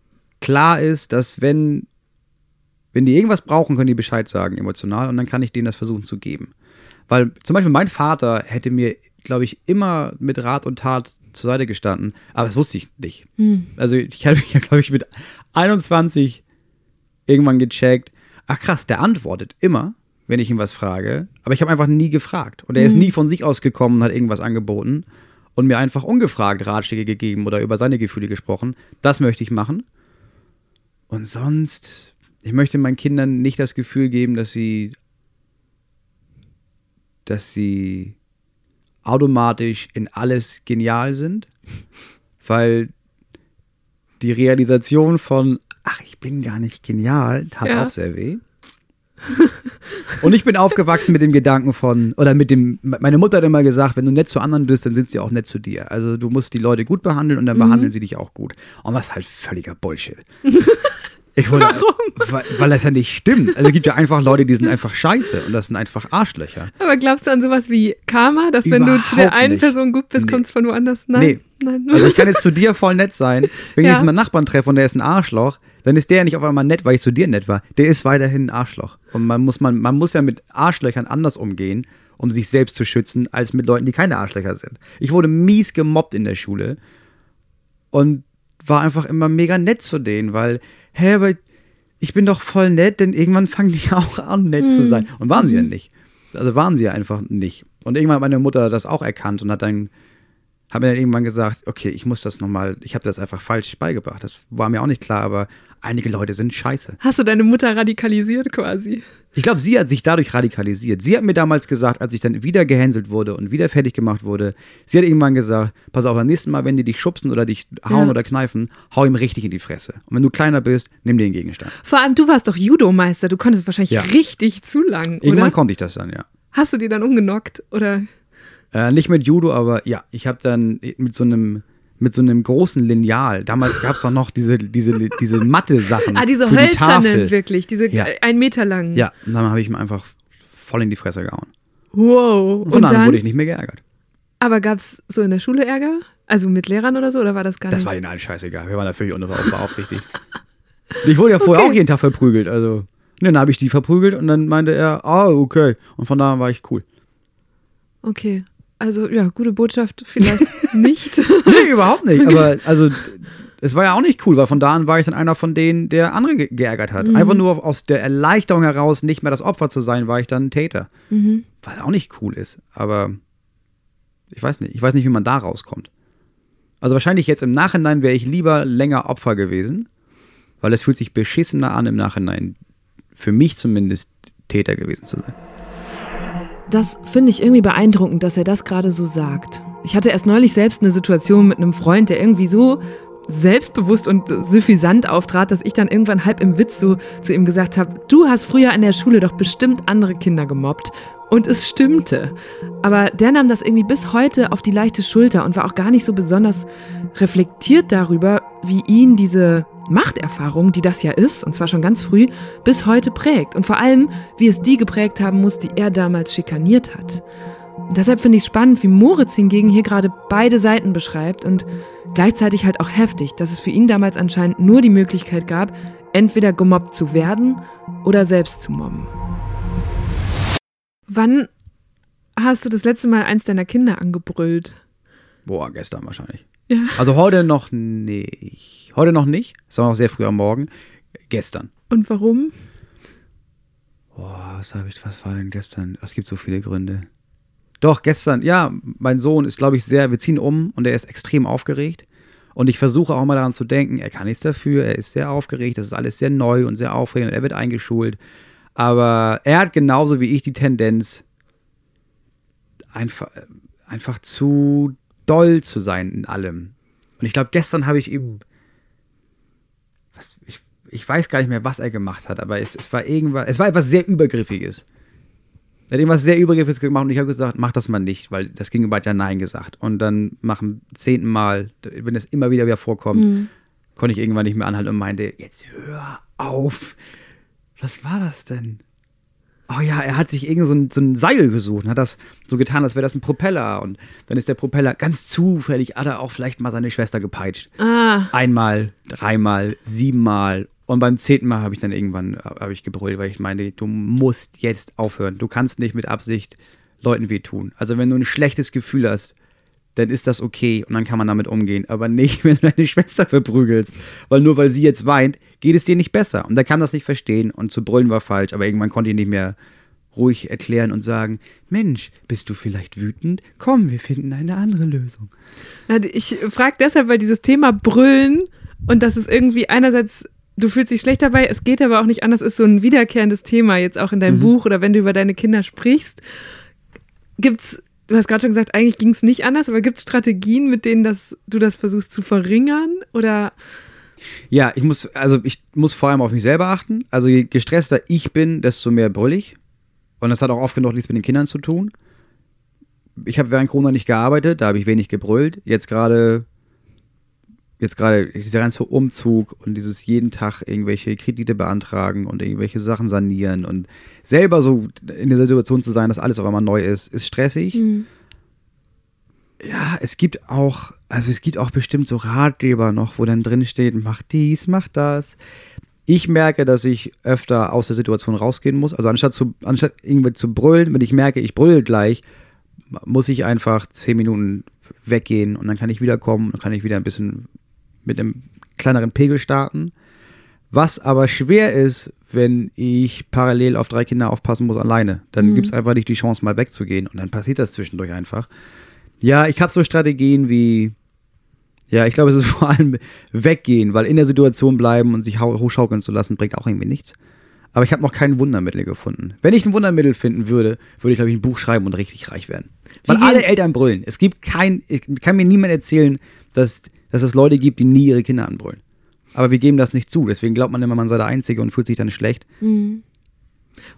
Speaker 1: klar ist, dass wenn, wenn die irgendwas brauchen, können die Bescheid sagen, emotional, und dann kann ich denen das versuchen zu geben. Weil zum Beispiel mein Vater hätte mir, glaube ich, immer mit Rat und Tat zur Seite gestanden, aber das wusste ich nicht. Also ich habe mich ja, glaube ich, mit 21 irgendwann gecheckt, ach krass, der antwortet immer, wenn ich ihn was frage, aber ich habe einfach nie gefragt. Und er ist nie von sich aus gekommen und hat irgendwas angeboten und mir einfach ungefragt Ratschläge gegeben oder über seine Gefühle gesprochen. Das möchte ich machen. Und sonst, ich möchte meinen Kindern nicht das Gefühl geben, dass sie, dass sie automatisch in alles genial sind, weil die Realisation von, ach, ich bin gar nicht genial, tat
Speaker 2: Ja.
Speaker 1: auch sehr weh. Und ich bin aufgewachsen mit dem Gedanken von, oder mit dem, meine Mutter hat immer gesagt, wenn du nett zu anderen bist, dann sind sie auch nett zu dir. Also du musst die Leute gut behandeln und dann behandeln sie dich auch gut. Und ist halt völliger Bullshit. Ich wollte,
Speaker 2: Warum?
Speaker 1: Weil, weil das ja nicht stimmt. Also es gibt ja einfach Leute, die sind einfach scheiße und das sind einfach Arschlöcher.
Speaker 2: Aber glaubst du an sowas wie Karma, dass wenn du zu der
Speaker 1: Überhaupt
Speaker 2: einen
Speaker 1: nicht.
Speaker 2: Person gut bist,
Speaker 1: Nee.
Speaker 2: kommst du von woanders? Nein.
Speaker 1: Nee.
Speaker 2: Nein.
Speaker 1: Also ich kann jetzt zu dir voll nett sein. Wenn ich
Speaker 2: Ja.
Speaker 1: jetzt meinen Nachbarn treffe und der ist ein Arschloch, dann ist der ja nicht auf einmal nett, weil ich zu dir nett war. Der ist weiterhin ein Arschloch. Und man muss, man, man muss ja mit Arschlöchern anders umgehen, um sich selbst zu schützen, als mit Leuten, die keine Arschlöcher sind. Ich wurde mies gemobbt in der Schule und war einfach immer mega nett zu denen, weil, hä, aber ich bin doch voll nett, denn irgendwann fangen die auch an, nett zu sein. Und waren sie ja nicht. Also waren sie ja einfach nicht. Und irgendwann hat meine Mutter das auch erkannt und hat dann hat mir dann irgendwann gesagt, okay, ich muss das nochmal, ich habe das einfach falsch beigebracht. Das war mir auch nicht klar, aber einige Leute sind scheiße.
Speaker 2: Hast du deine Mutter radikalisiert quasi?
Speaker 1: Ich glaube, sie hat sich dadurch radikalisiert. Sie hat mir damals gesagt, als ich dann wieder gehänselt wurde und wieder fertig gemacht wurde, sie hat irgendwann gesagt, pass auf, beim nächsten Mal, wenn die dich schubsen oder dich hauen
Speaker 2: Ja.
Speaker 1: oder kneifen, hau ihm richtig in die Fresse. Und wenn du kleiner bist, nimm den Gegenstand.
Speaker 2: Vor allem, du warst doch Judo-Meister. Du konntest wahrscheinlich
Speaker 1: Ja.
Speaker 2: richtig zu lang,
Speaker 1: Irgendwann konnte ich das dann, ja.
Speaker 2: Hast du die dann umgenockt? Oder?
Speaker 1: Äh, nicht mit Judo, aber ja, ich habe dann mit so einem mit so einem großen Lineal. Damals gab es auch noch diese, diese, diese Matte-Sachen.
Speaker 2: Ah, diese
Speaker 1: die
Speaker 2: hölzernen,
Speaker 1: Tafel.
Speaker 2: wirklich. Diese
Speaker 1: Ja.
Speaker 2: äh, ein Meter langen.
Speaker 1: Ja, und dann habe ich ihm einfach voll in die Fresse gehauen.
Speaker 2: Wow.
Speaker 1: Und von
Speaker 2: Und
Speaker 1: dann
Speaker 2: dann?
Speaker 1: wurde ich nicht mehr geärgert.
Speaker 2: Aber gab es so in der Schule Ärger? Also mit Lehrern oder so? Oder war das gar
Speaker 1: Das
Speaker 2: nicht?
Speaker 1: war ihnen allen scheißegal. Wir waren da völlig unbeaufsichtigt. ich wurde ja vorher
Speaker 2: Okay.
Speaker 1: auch jeden Tag verprügelt. Also, und dann habe ich die verprügelt und dann meinte er, ah, okay. Und von da an war ich cool.
Speaker 2: Okay. Also, ja, gute Botschaft vielleicht nicht.
Speaker 1: Nee, überhaupt nicht. Aber also, es war ja auch nicht cool, weil von da an war ich dann einer von denen, der andere ge geärgert hat.
Speaker 2: Mhm.
Speaker 1: Einfach nur aus der Erleichterung heraus, nicht mehr das Opfer zu sein, war ich dann Täter.
Speaker 2: Mhm.
Speaker 1: Was auch nicht cool ist. Aber ich weiß nicht. Ich weiß nicht, wie man da rauskommt. Also wahrscheinlich jetzt im Nachhinein wäre ich lieber länger Opfer gewesen, weil es fühlt sich beschissener an im Nachhinein, für mich zumindest Täter gewesen zu sein.
Speaker 2: Das finde ich irgendwie beeindruckend, dass er das gerade so sagt. Ich hatte erst neulich selbst eine Situation mit einem Freund, der irgendwie so selbstbewusst und suffisant auftrat, dass ich dann irgendwann halb im Witz so zu ihm gesagt habe, du hast früher an der Schule doch bestimmt andere Kinder gemobbt. Und es stimmte. Aber der nahm das irgendwie bis heute auf die leichte Schulter und war auch gar nicht so besonders reflektiert darüber, wie ihn diese Machterfahrung, die das ja ist, und zwar schon ganz früh, bis heute prägt. Und vor allem, wie es die geprägt haben muss, die er damals schikaniert hat. Deshalb finde ich es spannend, wie Moritz hingegen hier gerade beide Seiten beschreibt und gleichzeitig halt auch heftig, dass es für ihn damals anscheinend nur die Möglichkeit gab, entweder gemobbt zu werden oder selbst zu mobben. Wann hast du das letzte Mal eins deiner Kinder angebrüllt?
Speaker 1: Boah, gestern wahrscheinlich.
Speaker 2: Ja.
Speaker 1: Also heute noch nicht. Heute noch nicht. Ist auch noch sehr früh am Morgen. Gestern.
Speaker 2: Und warum?
Speaker 1: Boah, was habe ich, was war denn gestern? Es gibt so viele Gründe. Doch, gestern, ja, mein Sohn ist, glaube ich, sehr, wir ziehen um und er ist extrem aufgeregt. Und ich versuche auch mal daran zu denken, er kann nichts dafür, er ist sehr aufgeregt, das ist alles sehr neu und sehr aufregend und er wird eingeschult. Aber er hat genauso wie ich die Tendenz, einfach, einfach zu doll zu sein in allem. Und ich glaube, gestern habe ich ihm, was, ich, ich weiß gar nicht mehr, was er gemacht hat, aber es, es war irgendwas, es war etwas sehr Übergriffiges. Er hat irgendwas sehr Übergriffiges gemacht und ich habe gesagt, mach das mal nicht, weil das Gegenüber hat ja Nein gesagt. Und dann machen zehnten Mal, wenn das immer wieder wieder vorkommt, mhm. konnte ich irgendwann nicht mehr anhalten und meinte, jetzt hör auf. Was war das denn? Oh ja, er hat sich irgend so ein, so ein Seil gesucht und hat das so getan, als wäre das ein Propeller. Und dann ist der Propeller ganz zufällig, hat er auch vielleicht mal seine Schwester gepeitscht.
Speaker 2: Ah.
Speaker 1: Einmal, dreimal, siebenmal. Und beim zehnten Mal habe ich dann irgendwann hab ich gebrüllt, weil ich meinte, du musst jetzt aufhören. Du kannst nicht mit Absicht Leuten wehtun. Also wenn du ein schlechtes Gefühl hast, dann ist das okay und dann kann man damit umgehen. Aber nicht, wenn du deine Schwester verprügelst. Weil nur weil sie jetzt weint, geht es dir nicht besser. Und er kann das nicht verstehen und zu brüllen war falsch, aber irgendwann konnte ich nicht mehr ruhig erklären und sagen, Mensch, bist du vielleicht wütend? Komm, wir finden eine andere Lösung.
Speaker 2: Ich frage deshalb, weil dieses Thema Brüllen und das ist irgendwie einerseits, du fühlst dich schlecht dabei, es geht aber auch nicht anders, ist so ein wiederkehrendes Thema jetzt auch in deinem mhm. Buch oder wenn du über deine Kinder sprichst. Gibt es du hast gerade schon gesagt, eigentlich ging es nicht anders, aber gibt es Strategien, mit denen das, du das versuchst zu verringern? Oder?
Speaker 1: Ja, ich muss, also ich muss vor allem auf mich selber achten. Also je gestresster ich bin, desto mehr brüll ich. Und das hat auch oft genug nichts mit den Kindern zu tun. Ich habe während Corona nicht gearbeitet, da habe ich wenig gebrüllt. Jetzt gerade jetzt gerade dieser ganze Umzug und dieses jeden Tag irgendwelche Kredite beantragen und irgendwelche Sachen sanieren und selber so in der Situation zu sein, dass alles auf einmal neu ist, ist stressig. Mhm. Ja, es gibt auch, also es gibt auch bestimmt so Ratgeber noch, wo dann drin steht, mach dies, mach das. Ich merke, dass ich öfter aus der Situation rausgehen muss. Also anstatt zu, anstatt irgendwie zu brüllen, wenn ich merke, ich brülle gleich, muss ich einfach zehn Minuten weggehen und dann kann ich wiederkommen und kann ich wieder ein bisschen mit einem kleineren Pegel starten. Was aber schwer ist, wenn ich parallel auf drei Kinder aufpassen muss alleine. Dann mhm. gibt es einfach nicht die Chance, mal wegzugehen. Und dann passiert das zwischendurch einfach. Ja, ich habe so Strategien wie, ja, ich glaube, es ist vor allem weggehen, weil in der Situation bleiben und sich hochschaukeln zu lassen, bringt auch irgendwie nichts. Aber ich habe noch kein Wundermittel gefunden. Wenn ich ein Wundermittel finden würde, würde ich, glaube ich, ein Buch schreiben und richtig reich werden. Weil alle Eltern brüllen. Es gibt kein, ich kann mir niemand erzählen, dass dass es Leute gibt, die nie ihre Kinder anbrüllen. Aber wir geben das nicht zu. Deswegen glaubt man immer, man sei der Einzige und fühlt sich dann schlecht. Mhm.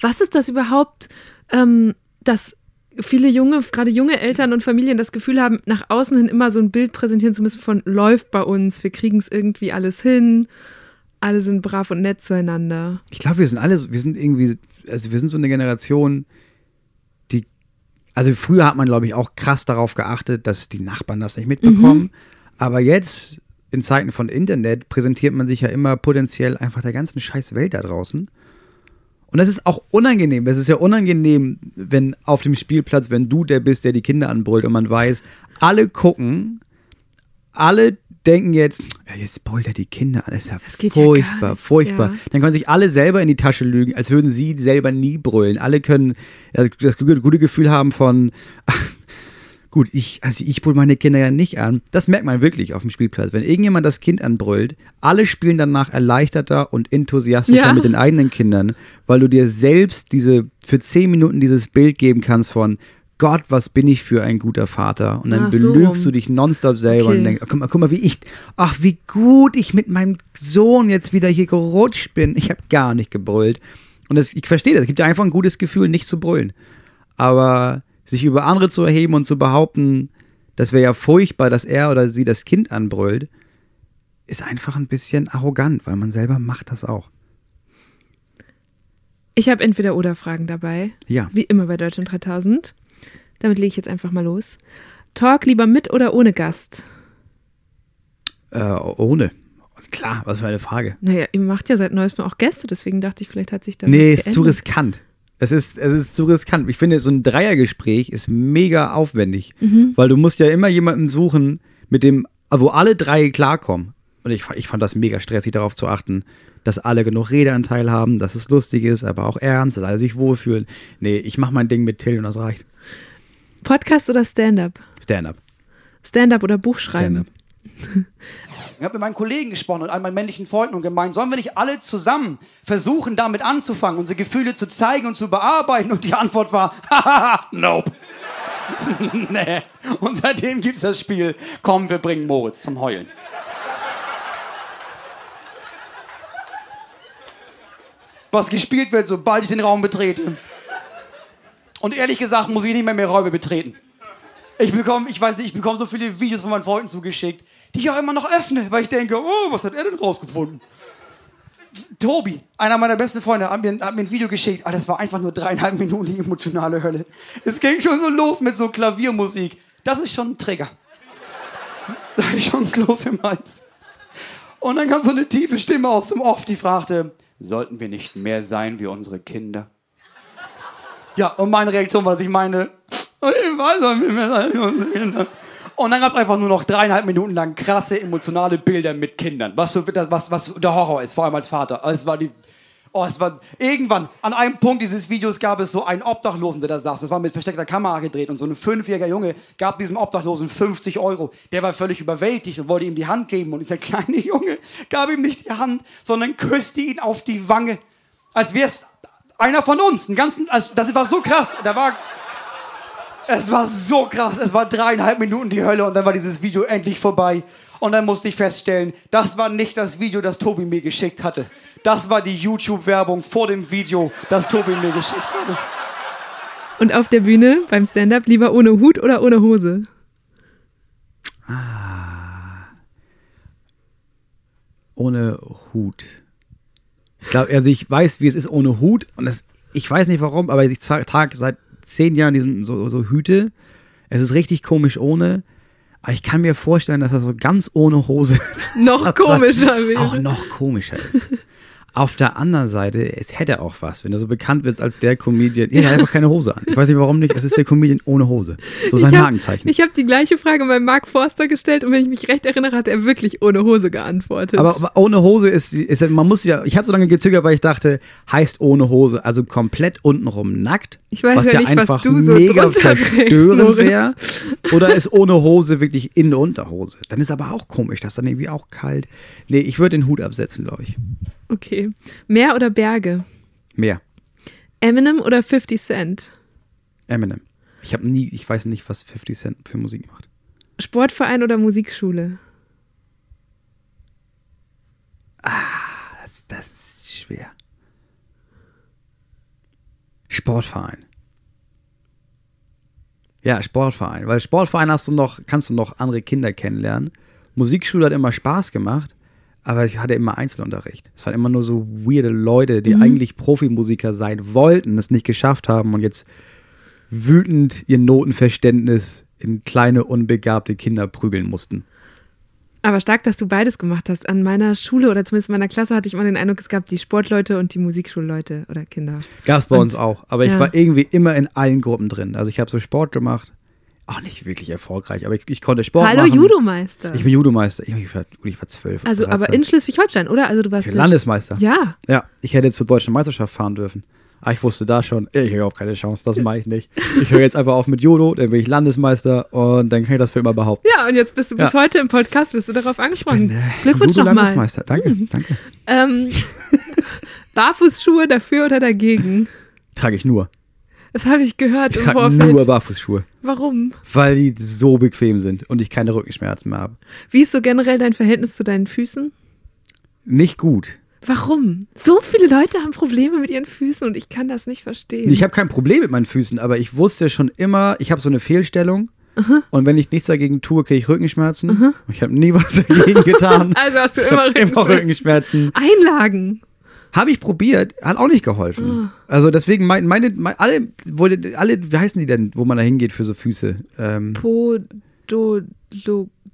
Speaker 2: Was ist das überhaupt, ähm, dass viele junge, gerade junge Eltern und Familien das Gefühl haben, nach außen hin immer so ein Bild präsentieren zu müssen von läuft bei uns, wir kriegen es irgendwie alles hin, alle sind brav und nett zueinander.
Speaker 1: Ich glaube, wir sind alle, wir sind irgendwie, also wir sind so eine Generation, die, also früher hat man, glaube ich, auch krass darauf geachtet, dass die Nachbarn das nicht mitbekommen. Mhm. Aber jetzt, in Zeiten von Internet, präsentiert man sich ja immer potenziell einfach der ganzen scheiß Welt da draußen. Und das ist auch unangenehm. Es ist ja unangenehm, wenn auf dem Spielplatz, wenn du der bist, der die Kinder anbrüllt und man weiß, alle gucken, alle denken jetzt, ja, jetzt brüllt er die Kinder an, das ist ja das furchtbar, ja furchtbar. Ja. Dann können sich alle selber in die Tasche lügen, als würden sie selber nie brüllen. Alle können das gute Gefühl haben von, ach, Gut, ich, also ich brülle meine Kinder ja nicht an. Das merkt man wirklich auf dem Spielplatz. Wenn irgendjemand das Kind anbrüllt, alle spielen danach erleichterter und enthusiastischer
Speaker 2: Ja.
Speaker 1: mit den eigenen Kindern, weil du dir selbst diese, für zehn Minuten dieses Bild geben kannst von Gott, was bin ich für ein guter Vater? Und dann
Speaker 2: Ach, so
Speaker 1: belügst
Speaker 2: rum.
Speaker 1: du dich nonstop selber
Speaker 2: Okay.
Speaker 1: und denkst, guck mal, guck mal, wie ich, ach, wie gut ich mit meinem Sohn jetzt wieder hier gerutscht bin. Ich habe gar nicht gebrüllt. Und das, ich verstehe das, es gibt ja einfach ein gutes Gefühl, nicht zu brüllen. Aber sich über andere zu erheben und zu behaupten, das wäre ja furchtbar, dass er oder sie das Kind anbrüllt, ist einfach ein bisschen arrogant, weil man selber macht das auch.
Speaker 2: Ich habe entweder oder Fragen dabei.
Speaker 1: Ja.
Speaker 2: Wie immer bei Deutschland 3000. Damit lege ich jetzt einfach mal los. Talk lieber mit oder ohne Gast?
Speaker 1: Äh, ohne. Klar, was für eine Frage.
Speaker 2: Naja, ihr macht ja seit neuestem auch Gäste, deswegen dachte ich, vielleicht hat sich da
Speaker 1: Nee, ist zu riskant. Es ist, es ist zu riskant. Ich finde, so ein Dreiergespräch ist mega aufwendig, weil du musst ja immer jemanden suchen, mit dem, wo alle drei klarkommen. Und ich, fand- ich fand das mega stressig, darauf zu achten, dass alle genug Redeanteil haben, dass es lustig ist, aber auch ernst, dass alle sich wohlfühlen. Nee, ich mach mein Ding mit Till und das reicht.
Speaker 2: Podcast oder Stand-up?
Speaker 1: Stand-up.
Speaker 2: Stand-up oder Buchschreiben?
Speaker 1: Stand-up.
Speaker 4: Ich habe mit meinen Kollegen gesprochen und all meinen männlichen Freunden und gemeint, sollen wir nicht alle zusammen versuchen, damit anzufangen, unsere Gefühle zu zeigen und zu bearbeiten? Und die Antwort war, hahaha, nope. nee. Und seitdem gibt's das Spiel, komm, wir bringen Moritz zum Heulen. Was gespielt wird, sobald ich den Raum betrete. Und ehrlich gesagt muss ich nicht mehr mehr Räume betreten. Ich bekomme, ich weiß nicht, ich bekomme so viele Videos von meinen Freunden zugeschickt, die ich auch immer noch öffne, weil ich denke, oh, was hat er denn rausgefunden? Tobi, einer meiner besten Freunde, hat mir, hat mir ein Video geschickt. Ah, das war einfach nur dreieinhalb Minuten die emotionale Hölle. Es ging schon so los mit so Klaviermusik. Das ist schon ein Trigger. Da hatte ich schon ein Kloß im Hals. Und dann kam so eine tiefe Stimme aus dem Off, die fragte, sollten wir nicht mehr sein wie unsere Kinder? Ja, und meine Reaktion war, dass ich meine, ich weiß auch nicht mehr sein wie unsere Kinder. Und dann gab es einfach nur noch dreieinhalb Minuten lang krasse emotionale Bilder mit Kindern. Was, so, was, was der Horror ist, vor allem als Vater. Also Es war die. Oh, es war irgendwann an einem Punkt dieses Videos gab es so einen Obdachlosen, der da saß. Das war mit versteckter Kamera gedreht und so ein fünfjähriger Junge gab diesem Obdachlosen 50 Euro. Der war völlig überwältigt und wollte ihm die Hand geben und dieser kleine Junge gab ihm nicht die Hand, sondern küsste ihn auf die Wange, als wäre es einer von uns. Ein ganzen, also das war so krass. Da war es war so krass. Es war dreieinhalb Minuten die Hölle und dann war dieses Video endlich vorbei. Und dann musste ich feststellen, das war nicht das Video, das Tobi mir geschickt hatte. Das war die YouTube-Werbung vor dem Video, das Tobi mir geschickt hatte.
Speaker 2: Und auf der Bühne beim Stand-up lieber ohne Hut oder ohne Hose?
Speaker 1: Ohne Hut. Ich glaube, also ich weiß, wie es ist ohne Hut. Und das, ich weiß nicht warum, aber ich trage seit zehn Jahren diesen so, so Hüte. Es ist richtig komisch ohne. Aber ich kann mir vorstellen, dass das so ganz ohne Hose
Speaker 2: Noch komischer
Speaker 1: das auch
Speaker 2: wäre.
Speaker 1: noch komischer ist. Auf der anderen Seite, es hätte auch was, wenn du so bekannt wirst als der Comedian. Er hat einfach keine Hose an. Ich weiß nicht warum nicht. Es ist der Comedian ohne Hose. So sein
Speaker 2: ich
Speaker 1: Markenzeichen.
Speaker 2: Ich habe die gleiche Frage bei Mark Forster gestellt und wenn ich mich recht erinnere, hat er wirklich ohne Hose geantwortet.
Speaker 1: Aber, aber ohne Hose ist, ist man muss ja, ich habe so lange gezögert, weil ich dachte, heißt ohne Hose, also komplett untenrum nackt.
Speaker 2: Ich weiß
Speaker 1: was
Speaker 2: ja nicht, was
Speaker 1: einfach
Speaker 2: du so
Speaker 1: mega verstörend wäre. Oder ist ohne Hose wirklich in der Unterhose. Dann ist aber auch komisch, das ist dann irgendwie auch kalt. Nee, ich würde den Hut absetzen, glaube ich.
Speaker 2: okay. Meer oder Berge?
Speaker 1: Mehr.
Speaker 2: Eminem oder 50 Cent?
Speaker 1: Eminem. Ich habe nie, ich weiß nicht, was 50 Cent für Musik macht.
Speaker 2: Sportverein oder Musikschule?
Speaker 1: Das, das ist schwer. Sportverein. Ja, Sportverein. Weil Sportverein hast du noch, kannst du noch andere Kinder kennenlernen. Musikschule hat immer Spaß gemacht, aber ich hatte immer Einzelunterricht. Es waren immer nur so weirde Leute, die eigentlich Profimusiker sein wollten, es nicht geschafft haben und jetzt wütend ihr Notenverständnis in kleine, unbegabte Kinder prügeln mussten.
Speaker 2: Aber stark, dass du beides gemacht hast. An meiner Schule oder zumindest in meiner Klasse hatte ich immer den Eindruck, es gab die Sportleute und die Musikschulleute oder Kinder.
Speaker 1: Gab es bei
Speaker 2: Und-
Speaker 1: uns auch. Aber ich
Speaker 2: ja.
Speaker 1: war irgendwie immer in allen Gruppen drin. Also ich habe so Sport gemacht. Auch nicht wirklich erfolgreich, aber ich, ich konnte Sport
Speaker 2: Hallo
Speaker 1: machen.
Speaker 2: Judomeister.
Speaker 1: Ich bin Judomeister. Ich, ich, war, ich war zwölf.
Speaker 2: also, aber
Speaker 1: 13.
Speaker 2: in Schleswig-Holstein, oder? Also du warst
Speaker 1: Ich bin Landesmeister.
Speaker 2: Ja.
Speaker 1: Ja, ich hätte zur deutschen Meisterschaft fahren dürfen. Ah, ich wusste da schon, ich habe überhaupt keine Chance, das mache ich nicht. Ich höre jetzt einfach auf mit Judo, dann bin ich Landesmeister und dann kann ich das für immer behaupten.
Speaker 2: Ja, und jetzt bist du bis
Speaker 1: Ja.
Speaker 2: heute im Podcast, bist du darauf angesprochen.
Speaker 1: Bin, äh,
Speaker 2: Glückwunsch nochmal.
Speaker 1: Landesmeister, danke, danke.
Speaker 2: Ähm, Barfußschuhe dafür oder dagegen?
Speaker 1: Trage ich nur.
Speaker 2: Das habe ich gehört
Speaker 1: Ich
Speaker 2: im Vorfeld.
Speaker 1: nur Barfußschuhe,
Speaker 2: Warum?
Speaker 1: weil die so bequem sind und ich keine Rückenschmerzen mehr habe.
Speaker 2: Wie ist so generell dein Verhältnis zu deinen Füßen?
Speaker 1: Nicht gut.
Speaker 2: Warum? So viele Leute haben Probleme mit ihren Füßen und ich kann das nicht verstehen.
Speaker 1: Ich habe kein Problem mit meinen Füßen, aber ich wusste schon immer, ich habe so eine Fehlstellung. Und wenn ich nichts dagegen tue, kriege ich Rückenschmerzen. Und Ich habe nie was dagegen getan.
Speaker 2: also hast du immer
Speaker 1: hab immer
Speaker 2: Rückenschmerzen.
Speaker 1: Rückenschmerzen.
Speaker 2: Einlagen.
Speaker 1: Habe ich probiert, hat auch nicht geholfen. Also deswegen mein, meine, meine alle, wo, alle, wie heißen die denn, wo man da hingeht für so Füße? Ähm,
Speaker 2: Podolo.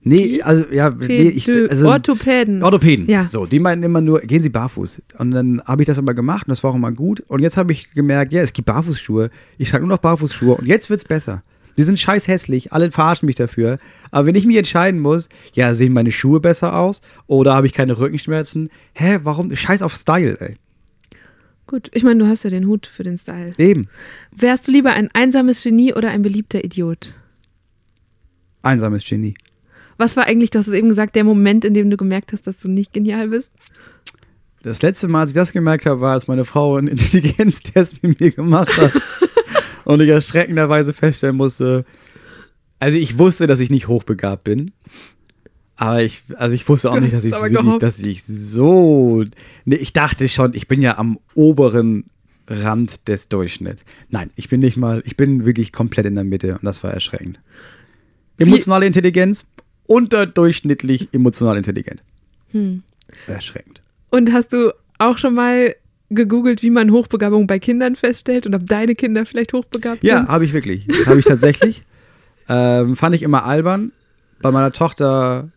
Speaker 1: nee, also ja, nee, ich, also,
Speaker 2: Orthopäden.
Speaker 1: Orthopäden.
Speaker 2: Ja.
Speaker 1: So, die meinten immer nur, gehen Sie barfuß. Und dann habe ich das aber gemacht und das war auch immer gut. Und jetzt habe ich gemerkt, ja, es gibt Barfußschuhe. Ich trage nur noch Barfußschuhe und jetzt wird's besser. Die sind scheiß hässlich, alle verarschen mich dafür. Aber wenn ich mich entscheiden muss, ja, sehen meine Schuhe besser aus oder habe ich keine Rückenschmerzen? Hä, warum? Scheiß auf Style, ey.
Speaker 2: Gut, ich meine, du hast ja den Hut für den Style.
Speaker 1: Eben.
Speaker 2: Wärst du lieber ein einsames Genie oder ein beliebter Idiot?
Speaker 1: Einsames Genie.
Speaker 2: Was war eigentlich, du hast es eben gesagt, der Moment, in dem du gemerkt hast, dass du nicht genial bist?
Speaker 1: Das letzte Mal, als ich das gemerkt habe, war, als meine Frau einen Intelligenztest mit mir gemacht hat. Und ich erschreckenderweise feststellen musste, also ich wusste, dass ich nicht hochbegabt bin. Aber ich, also ich wusste auch nicht, dass ich, so,
Speaker 2: gehofft.
Speaker 1: dass ich so. Nee, ich dachte schon, ich bin ja am oberen Rand des Durchschnitts. Nein, ich bin nicht mal, ich bin wirklich komplett in der Mitte und das war erschreckend. Emotionale Intelligenz, unterdurchschnittlich emotional intelligent.
Speaker 2: Hm.
Speaker 1: Erschreckend.
Speaker 2: Und hast du auch schon mal gegoogelt, wie man Hochbegabung bei Kindern feststellt und ob deine Kinder vielleicht hochbegabt
Speaker 1: Ja,
Speaker 2: sind?
Speaker 1: habe ich wirklich. Habe ich tatsächlich. ähm, fand ich immer albern. Bei meiner Tochter,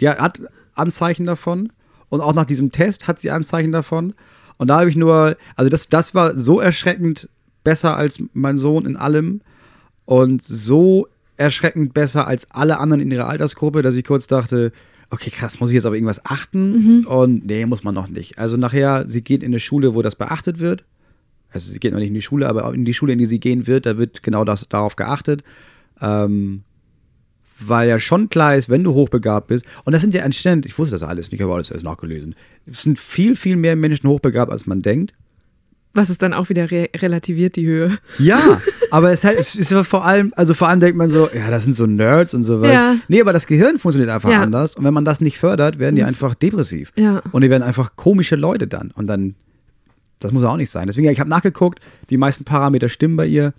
Speaker 1: die hat Anzeichen davon. Und auch nach diesem Test hat sie Anzeichen davon. Und da habe ich nur, also das, das war so erschreckend besser als mein Sohn in allem. Und so erschreckend besser als alle anderen in ihrer Altersgruppe, dass ich kurz dachte, okay, krass, muss ich jetzt auf irgendwas achten? Und nee, muss man noch nicht. Also nachher, sie geht in eine Schule, wo das beachtet wird. Also sie geht noch nicht in die Schule, aber in die Schule, in die sie gehen wird, da wird genau das darauf geachtet. Ähm, weil ja schon klar ist, wenn du hochbegabt bist, und das sind ja anscheinend, ich wusste das alles nicht, aber alles erst nachgelesen, es sind viel, viel mehr Menschen hochbegabt, als man denkt.
Speaker 2: Was es dann auch wieder re relativiert, die Höhe.
Speaker 1: Ja, aber es, halt- es ist vor allem, also vor allem denkt man so, ja, das sind so Nerds und sowas.
Speaker 2: Ja.
Speaker 1: Nee, aber das Gehirn funktioniert einfach
Speaker 2: Ja.
Speaker 1: anders. Und wenn man das nicht fördert, werden die
Speaker 2: Das-
Speaker 1: einfach depressiv.
Speaker 2: Ja.
Speaker 1: Und die werden einfach komische Leute dann. Und dann, das muss auch nicht sein. Deswegen, ich habe nachgeguckt, die meisten Parameter stimmen bei ihr.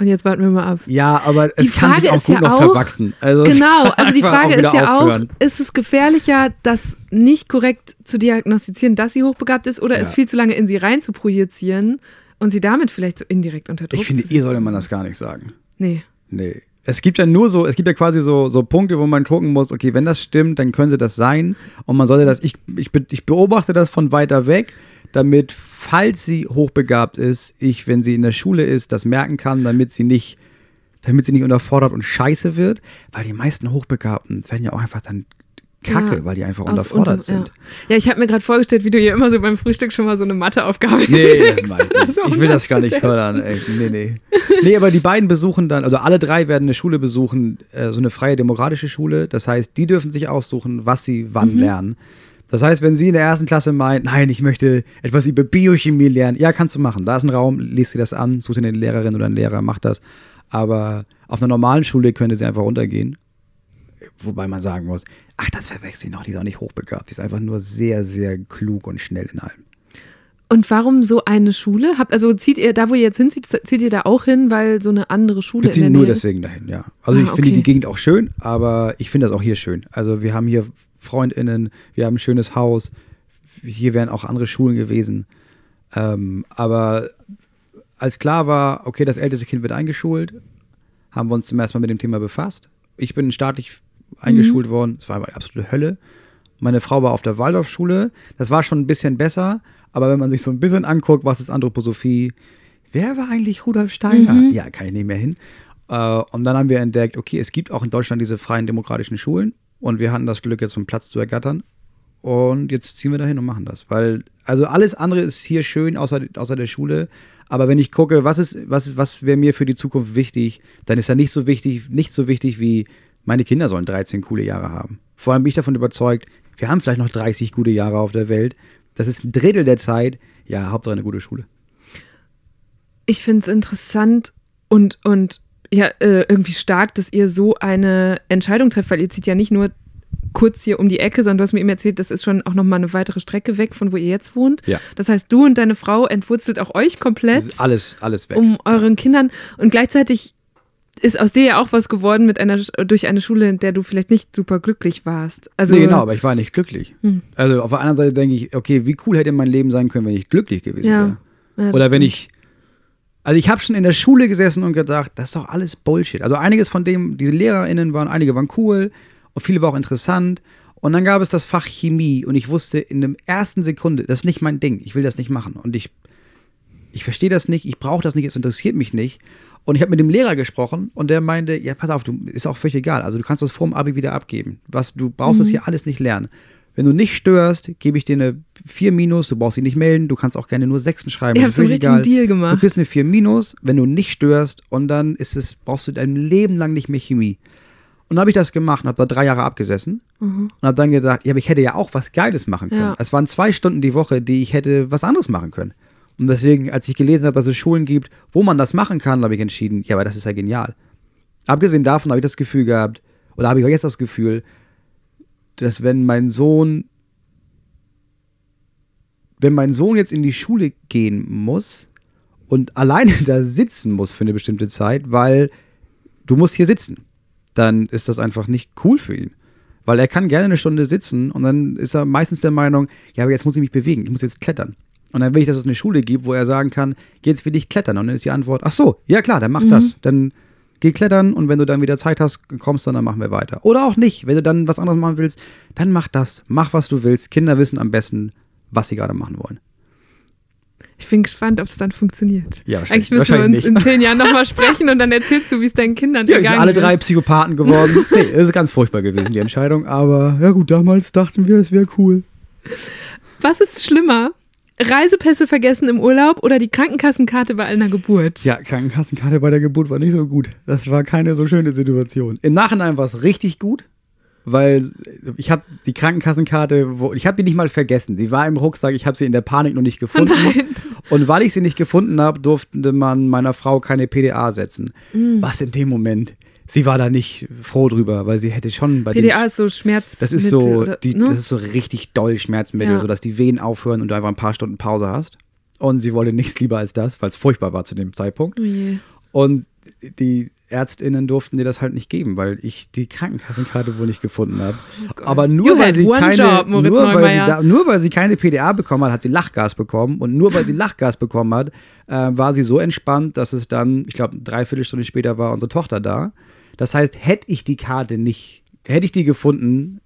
Speaker 2: Und jetzt warten wir mal ab.
Speaker 1: Ja, aber
Speaker 2: Die
Speaker 1: es kann
Speaker 2: Frage
Speaker 1: sich auch
Speaker 2: ist
Speaker 1: gut
Speaker 2: ja
Speaker 1: noch
Speaker 2: auch-
Speaker 1: verwachsen. Also
Speaker 2: Genau,
Speaker 1: kann
Speaker 2: also die Frage ist ja
Speaker 1: aufhören.
Speaker 2: auch, ist es gefährlicher, das nicht korrekt zu diagnostizieren, dass sie hochbegabt ist, oder
Speaker 1: Ja.
Speaker 2: es viel zu lange in sie rein zu projizieren und sie damit vielleicht so indirekt unter Druck
Speaker 1: Ich finde, ihr sollte man das gar nicht sagen.
Speaker 2: Nee.
Speaker 1: Nee. Es gibt ja nur so, es gibt ja quasi so, so Punkte, wo man gucken muss, okay, wenn das stimmt, dann könnte das sein. Und man sollte das, ich, ich, ich beobachte das von weiter weg, damit, falls sie hochbegabt ist, ich, wenn sie in der Schule ist, das merken kann, damit sie nicht, damit sie nicht unterfordert und scheiße wird. Weil die meisten Hochbegabten werden ja auch einfach dann kacke,
Speaker 2: Ja,
Speaker 1: weil die einfach unterfordert
Speaker 2: unter-
Speaker 1: sind.
Speaker 2: Ja, ja ich habe mir gerade vorgestellt, wie du ihr immer so beim Frühstück schon mal so eine Matheaufgabe
Speaker 1: Nee, das mach ich
Speaker 2: so,
Speaker 1: Ich will das gar nicht fördern. Ey. Nee, nee. Nee, aber die beiden besuchen dann, also alle drei werden eine Schule besuchen, äh, so eine freie demokratische Schule. Das heißt, die dürfen sich aussuchen, was sie wann
Speaker 2: Mhm.
Speaker 1: lernen. Das heißt, wenn sie in der ersten Klasse meint, nein, ich möchte etwas über Biochemie lernen, ja, kannst du machen. Da ist ein Raum, liest sie das an, such dir eine Lehrerin oder einen Lehrer, macht das. Aber auf einer normalen Schule könnte sie einfach runtergehen. Wobei man sagen muss, ach, das verwechselt sie noch, die ist auch nicht hochbegabt. Die ist einfach nur sehr, sehr klug und schnell in allem.
Speaker 2: Und warum so eine Schule? Habt, also zieht ihr, da wo ihr jetzt hinzieht, zieht ihr da auch hin, weil so eine andere Schule
Speaker 1: Wir
Speaker 2: in der
Speaker 1: ziehen
Speaker 2: Nähe
Speaker 1: nur
Speaker 2: ist?
Speaker 1: deswegen dahin, ja. Also
Speaker 2: Ah,
Speaker 1: ich finde
Speaker 2: okay.
Speaker 1: die Gegend auch schön, aber ich finde das auch hier schön. Also wir haben hier FreundInnen, wir haben ein schönes Haus, hier wären auch andere Schulen gewesen. Ähm, aber als klar war, okay, das älteste Kind wird eingeschult, haben wir uns zum ersten Mal mit dem Thema befasst. Ich bin staatlich eingeschult worden, es war die absolute Hölle. Meine Frau war auf der Waldorfschule, das war schon ein bisschen besser, aber wenn man sich so ein bisschen anguckt, was ist Anthroposophie, wer war eigentlich Rudolf Steiner? Ja, kann ich nicht mehr hin. Äh, und dann haben wir entdeckt, okay, es gibt auch in Deutschland diese freien demokratischen Schulen und wir hatten das Glück, jetzt einen Platz zu ergattern. Und jetzt ziehen wir dahin und machen das. Weil, also alles andere ist hier schön, außer, außer der Schule. Aber wenn ich gucke, was ist, was ist, was wäre mir für die Zukunft wichtig, dann ist ja nicht so wichtig, nicht so wichtig wie meine Kinder sollen 13 coole Jahre haben. Vor allem bin ich davon überzeugt, wir haben vielleicht noch 30 gute Jahre auf der Welt. Das ist ein Drittel der Zeit. Ja, Hauptsache eine gute Schule.
Speaker 2: Ich finde es interessant und, und ja, äh, irgendwie stark, dass ihr so eine Entscheidung trefft, weil ihr zieht ja nicht nur kurz hier um die Ecke, sondern du hast mir eben erzählt, das ist schon auch nochmal eine weitere Strecke weg von wo ihr jetzt wohnt.
Speaker 1: Ja.
Speaker 2: Das heißt, du und deine Frau entwurzelt auch euch komplett.
Speaker 1: Alles, alles weg.
Speaker 2: um euren Kindern und gleichzeitig ist aus dir ja auch was geworden mit einer durch eine Schule, in der du vielleicht nicht super glücklich warst. Also
Speaker 1: nee, genau, aber ich war nicht glücklich.
Speaker 2: Hm.
Speaker 1: Also auf der anderen Seite denke ich, okay, wie cool hätte mein Leben sein können, wenn ich glücklich gewesen
Speaker 2: Ja.
Speaker 1: wäre.
Speaker 2: Ja,
Speaker 1: Oder wenn
Speaker 2: stimmt.
Speaker 1: ich. Also ich habe schon in der Schule gesessen und gedacht, das ist doch alles Bullshit. Also einiges von dem, diese LehrerInnen waren, einige waren cool und viele war auch interessant. Und dann gab es das Fach Chemie und ich wusste in der ersten Sekunde, das ist nicht mein Ding, ich will das nicht machen. Und ich, ich verstehe das nicht, ich brauche das nicht, es interessiert mich nicht. Und ich habe mit dem Lehrer gesprochen und der meinte, ja, pass auf, du ist auch völlig egal. Also du kannst das vor dem Abi wieder abgeben. Was, du brauchst das hier alles nicht lernen. Wenn du nicht störst, gebe ich dir eine 4 minus, du brauchst dich nicht melden, du kannst auch gerne nur Sechsen schreiben.
Speaker 2: Ihr
Speaker 1: das
Speaker 2: habt
Speaker 1: ist
Speaker 2: so einen richtigen Deal
Speaker 1: Du
Speaker 2: gemacht.
Speaker 1: kriegst eine 4 minus, wenn du nicht störst und dann ist es, brauchst du dein Leben lang nicht mehr Chemie. Und dann habe ich das gemacht und habe da drei Jahre abgesessen und habe dann gedacht, ja, aber ich hätte ja auch was Geiles machen können.
Speaker 2: Ja.
Speaker 1: Es waren zwei Stunden die Woche, die ich hätte was anderes machen können. Und deswegen, als ich gelesen habe, dass es Schulen gibt, wo man das machen kann, habe ich entschieden, ja, aber das ist ja genial. Abgesehen davon habe ich das Gefühl gehabt, oder habe ich auch jetzt das Gefühl, dass wenn mein Sohn, wenn mein Sohn jetzt in die Schule gehen muss und alleine da sitzen muss für eine bestimmte Zeit, weil du musst hier sitzen, dann ist das einfach nicht cool für ihn. Weil er kann gerne eine Stunde sitzen und dann ist er meistens der Meinung, ja, aber jetzt muss ich mich bewegen, ich muss jetzt klettern. Und dann will ich, dass es eine Schule gibt, wo er sagen kann, jetzt will ich klettern. Und dann ist die Antwort, ach so, ja klar, dann mach das. Dann geh klettern und wenn du dann wieder Zeit hast, kommst du, dann machen wir weiter. Oder auch nicht. Wenn du dann was anderes machen willst, dann mach das. Mach, was du willst. Kinder wissen am besten, was sie gerade machen wollen.
Speaker 2: Ich bin gespannt, ob es dann funktioniert.
Speaker 1: Ja,
Speaker 2: Eigentlich müssen wir uns
Speaker 1: wahrscheinlich
Speaker 2: in
Speaker 1: nicht.
Speaker 2: zehn Jahren nochmal sprechen und dann erzählst du, wie es deinen Kindern
Speaker 1: Ja, wir sind
Speaker 2: gegangen
Speaker 1: alle drei
Speaker 2: ist.
Speaker 1: Psychopathen geworden. nee, es ist ganz furchtbar gewesen, die Entscheidung. Aber ja gut, damals dachten wir, es wäre cool.
Speaker 2: Was ist schlimmer? Reisepässe vergessen im Urlaub oder die Krankenkassenkarte bei einer Geburt?
Speaker 1: Ja, Krankenkassenkarte bei der Geburt war nicht so gut. Das war keine so schöne Situation. Im Nachhinein war es richtig gut, weil ich habe die Krankenkassenkarte, ich habe die nicht mal vergessen. Sie war im Rucksack, ich habe sie in der Panik noch nicht gefunden.
Speaker 2: nein.
Speaker 1: Und weil ich sie nicht gefunden habe, durfte man meiner Frau keine PDA setzen. Was in dem Moment, sie war da nicht froh drüber, weil sie hätte schon bei
Speaker 2: PDA ist so Schmerz.
Speaker 1: das ist so,
Speaker 2: oder,
Speaker 1: die,
Speaker 2: ne?
Speaker 1: das ist so richtig doll Schmerzmittel,
Speaker 2: Ja.
Speaker 1: sodass die Venen aufhören und du einfach ein paar Stunden Pause hast. Und sie wollte nichts lieber als das, weil es furchtbar war zu dem Zeitpunkt.
Speaker 2: Oh.
Speaker 1: Und die ÄrztInnen durften dir das halt nicht geben, weil ich die Krankenkassenkarte wohl nicht gefunden habe. Aber nur
Speaker 2: Oh
Speaker 1: weil keine,
Speaker 2: job,
Speaker 1: nur, weil da, nur weil sie keine PDA bekommen hat, hat sie Lachgas bekommen. Und nur weil sie Lachgas bekommen hat, äh, war sie so entspannt, dass es dann, ich glaube, dreiviertel Stunde später war unsere Tochter da. Das heißt, hätte ich die Karte nicht, hätte ich die gefunden,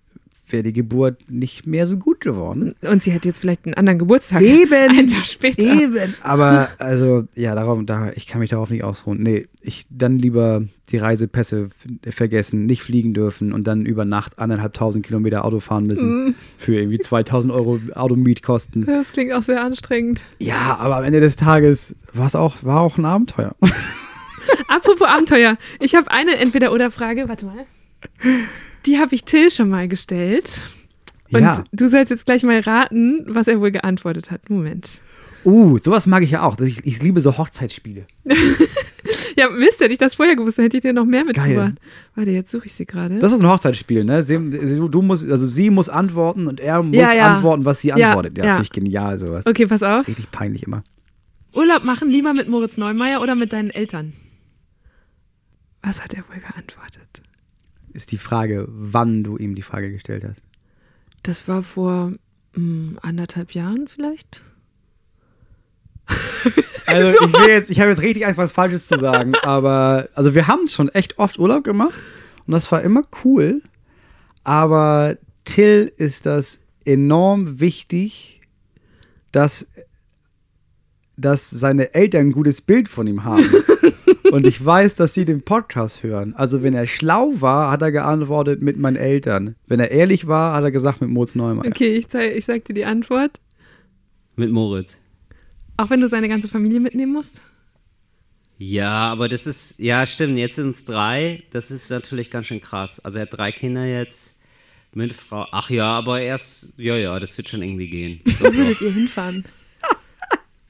Speaker 1: wäre die Geburt nicht mehr so gut geworden.
Speaker 2: Und sie hätte jetzt vielleicht einen anderen Geburtstag.
Speaker 1: Eben.
Speaker 2: Einen Tag später.
Speaker 1: Eben. Aber also, ja, darauf, da, ich kann mich darauf nicht ausruhen. Nee, ich dann lieber die Reisepässe vergessen, nicht fliegen dürfen und dann über Nacht anderthalbtausend Kilometer Auto fahren müssen
Speaker 2: Mm.
Speaker 1: für irgendwie 2000 Euro Automietkosten.
Speaker 2: Das klingt auch sehr anstrengend.
Speaker 1: Ja, aber am Ende des Tages war es auch, war auch ein Abenteuer.
Speaker 2: Apropos Abenteuer. Ich habe eine Entweder-Oder-Frage. Warte mal. Die habe ich Till schon mal gestellt. Und
Speaker 1: ja.
Speaker 2: du sollst jetzt gleich mal raten, was er wohl geantwortet hat. Moment.
Speaker 1: Uh, sowas mag ich ja auch. Ich, ich liebe so Hochzeitsspiele.
Speaker 2: Ja, Mist, hätte ich das vorher gewusst, dann hätte ich dir noch mehr mitgebracht. Warte, jetzt suche ich sie gerade.
Speaker 1: Das ist ein Hochzeitsspiel, ne? Sie, du, musst, also sie muss antworten und er muss
Speaker 2: Ja, ja.
Speaker 1: antworten, was sie antwortet. Ja,
Speaker 2: ja.
Speaker 1: finde ich genial, sowas.
Speaker 2: Okay, pass auf.
Speaker 1: Richtig peinlich immer.
Speaker 2: Urlaub machen lieber mit Moritz Neumeier oder mit deinen Eltern? Was hat er wohl geantwortet?
Speaker 1: Ist die Frage, wann du ihm die Frage gestellt hast.
Speaker 2: Das war vor hm, anderthalb Jahren vielleicht?
Speaker 1: Also ich will jetzt, ich habe jetzt richtig Angst, was Falsches zu sagen, aber also wir haben schon echt oft Urlaub gemacht und das war immer cool. Aber Till ist das enorm wichtig, dass dass seine Eltern ein gutes Bild von ihm haben. Und ich weiß, dass sie den Podcast hören. Also wenn er schlau war, hat er geantwortet mit meinen Eltern. Wenn er ehrlich war, hat er gesagt mit Moritz Neumann.
Speaker 2: Okay, ich, zeig, ich sag dir die Antwort.
Speaker 5: Mit Moritz.
Speaker 2: Auch wenn du seine ganze Familie mitnehmen musst?
Speaker 5: Ja, aber das ist, ja stimmt, jetzt sind es drei. Das ist natürlich ganz schön krass. Also er hat drei Kinder jetzt mit Frau. Ach ja, aber erst, ja, ja, das wird schon irgendwie gehen.
Speaker 2: Wo würdet ihr hinfahren?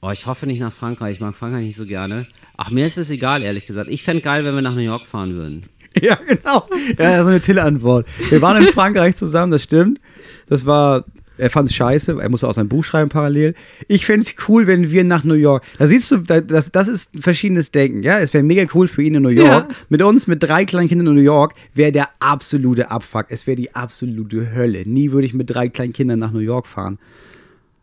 Speaker 5: Oh, ich hoffe nicht nach Frankreich. Ich mag Frankreich nicht so gerne. Ach, mir ist es egal, ehrlich gesagt. Ich fände geil, wenn wir nach New York fahren würden.
Speaker 1: Ja, genau. Ja, so eine Tille-Antwort. Wir waren in Frankreich zusammen, das stimmt. Das war, er fand es scheiße, er musste auch sein Buch schreiben parallel. Ich fände es cool, wenn wir nach New York, da siehst du, da- das, das ist ein verschiedenes Denken, ja. Es wäre mega cool für ihn in New York.
Speaker 2: Ja.
Speaker 1: Mit uns, mit drei kleinen Kindern in New York, wäre der absolute Abfuck. Es wäre die absolute Hölle. Nie würde ich mit drei kleinen Kindern nach New York fahren.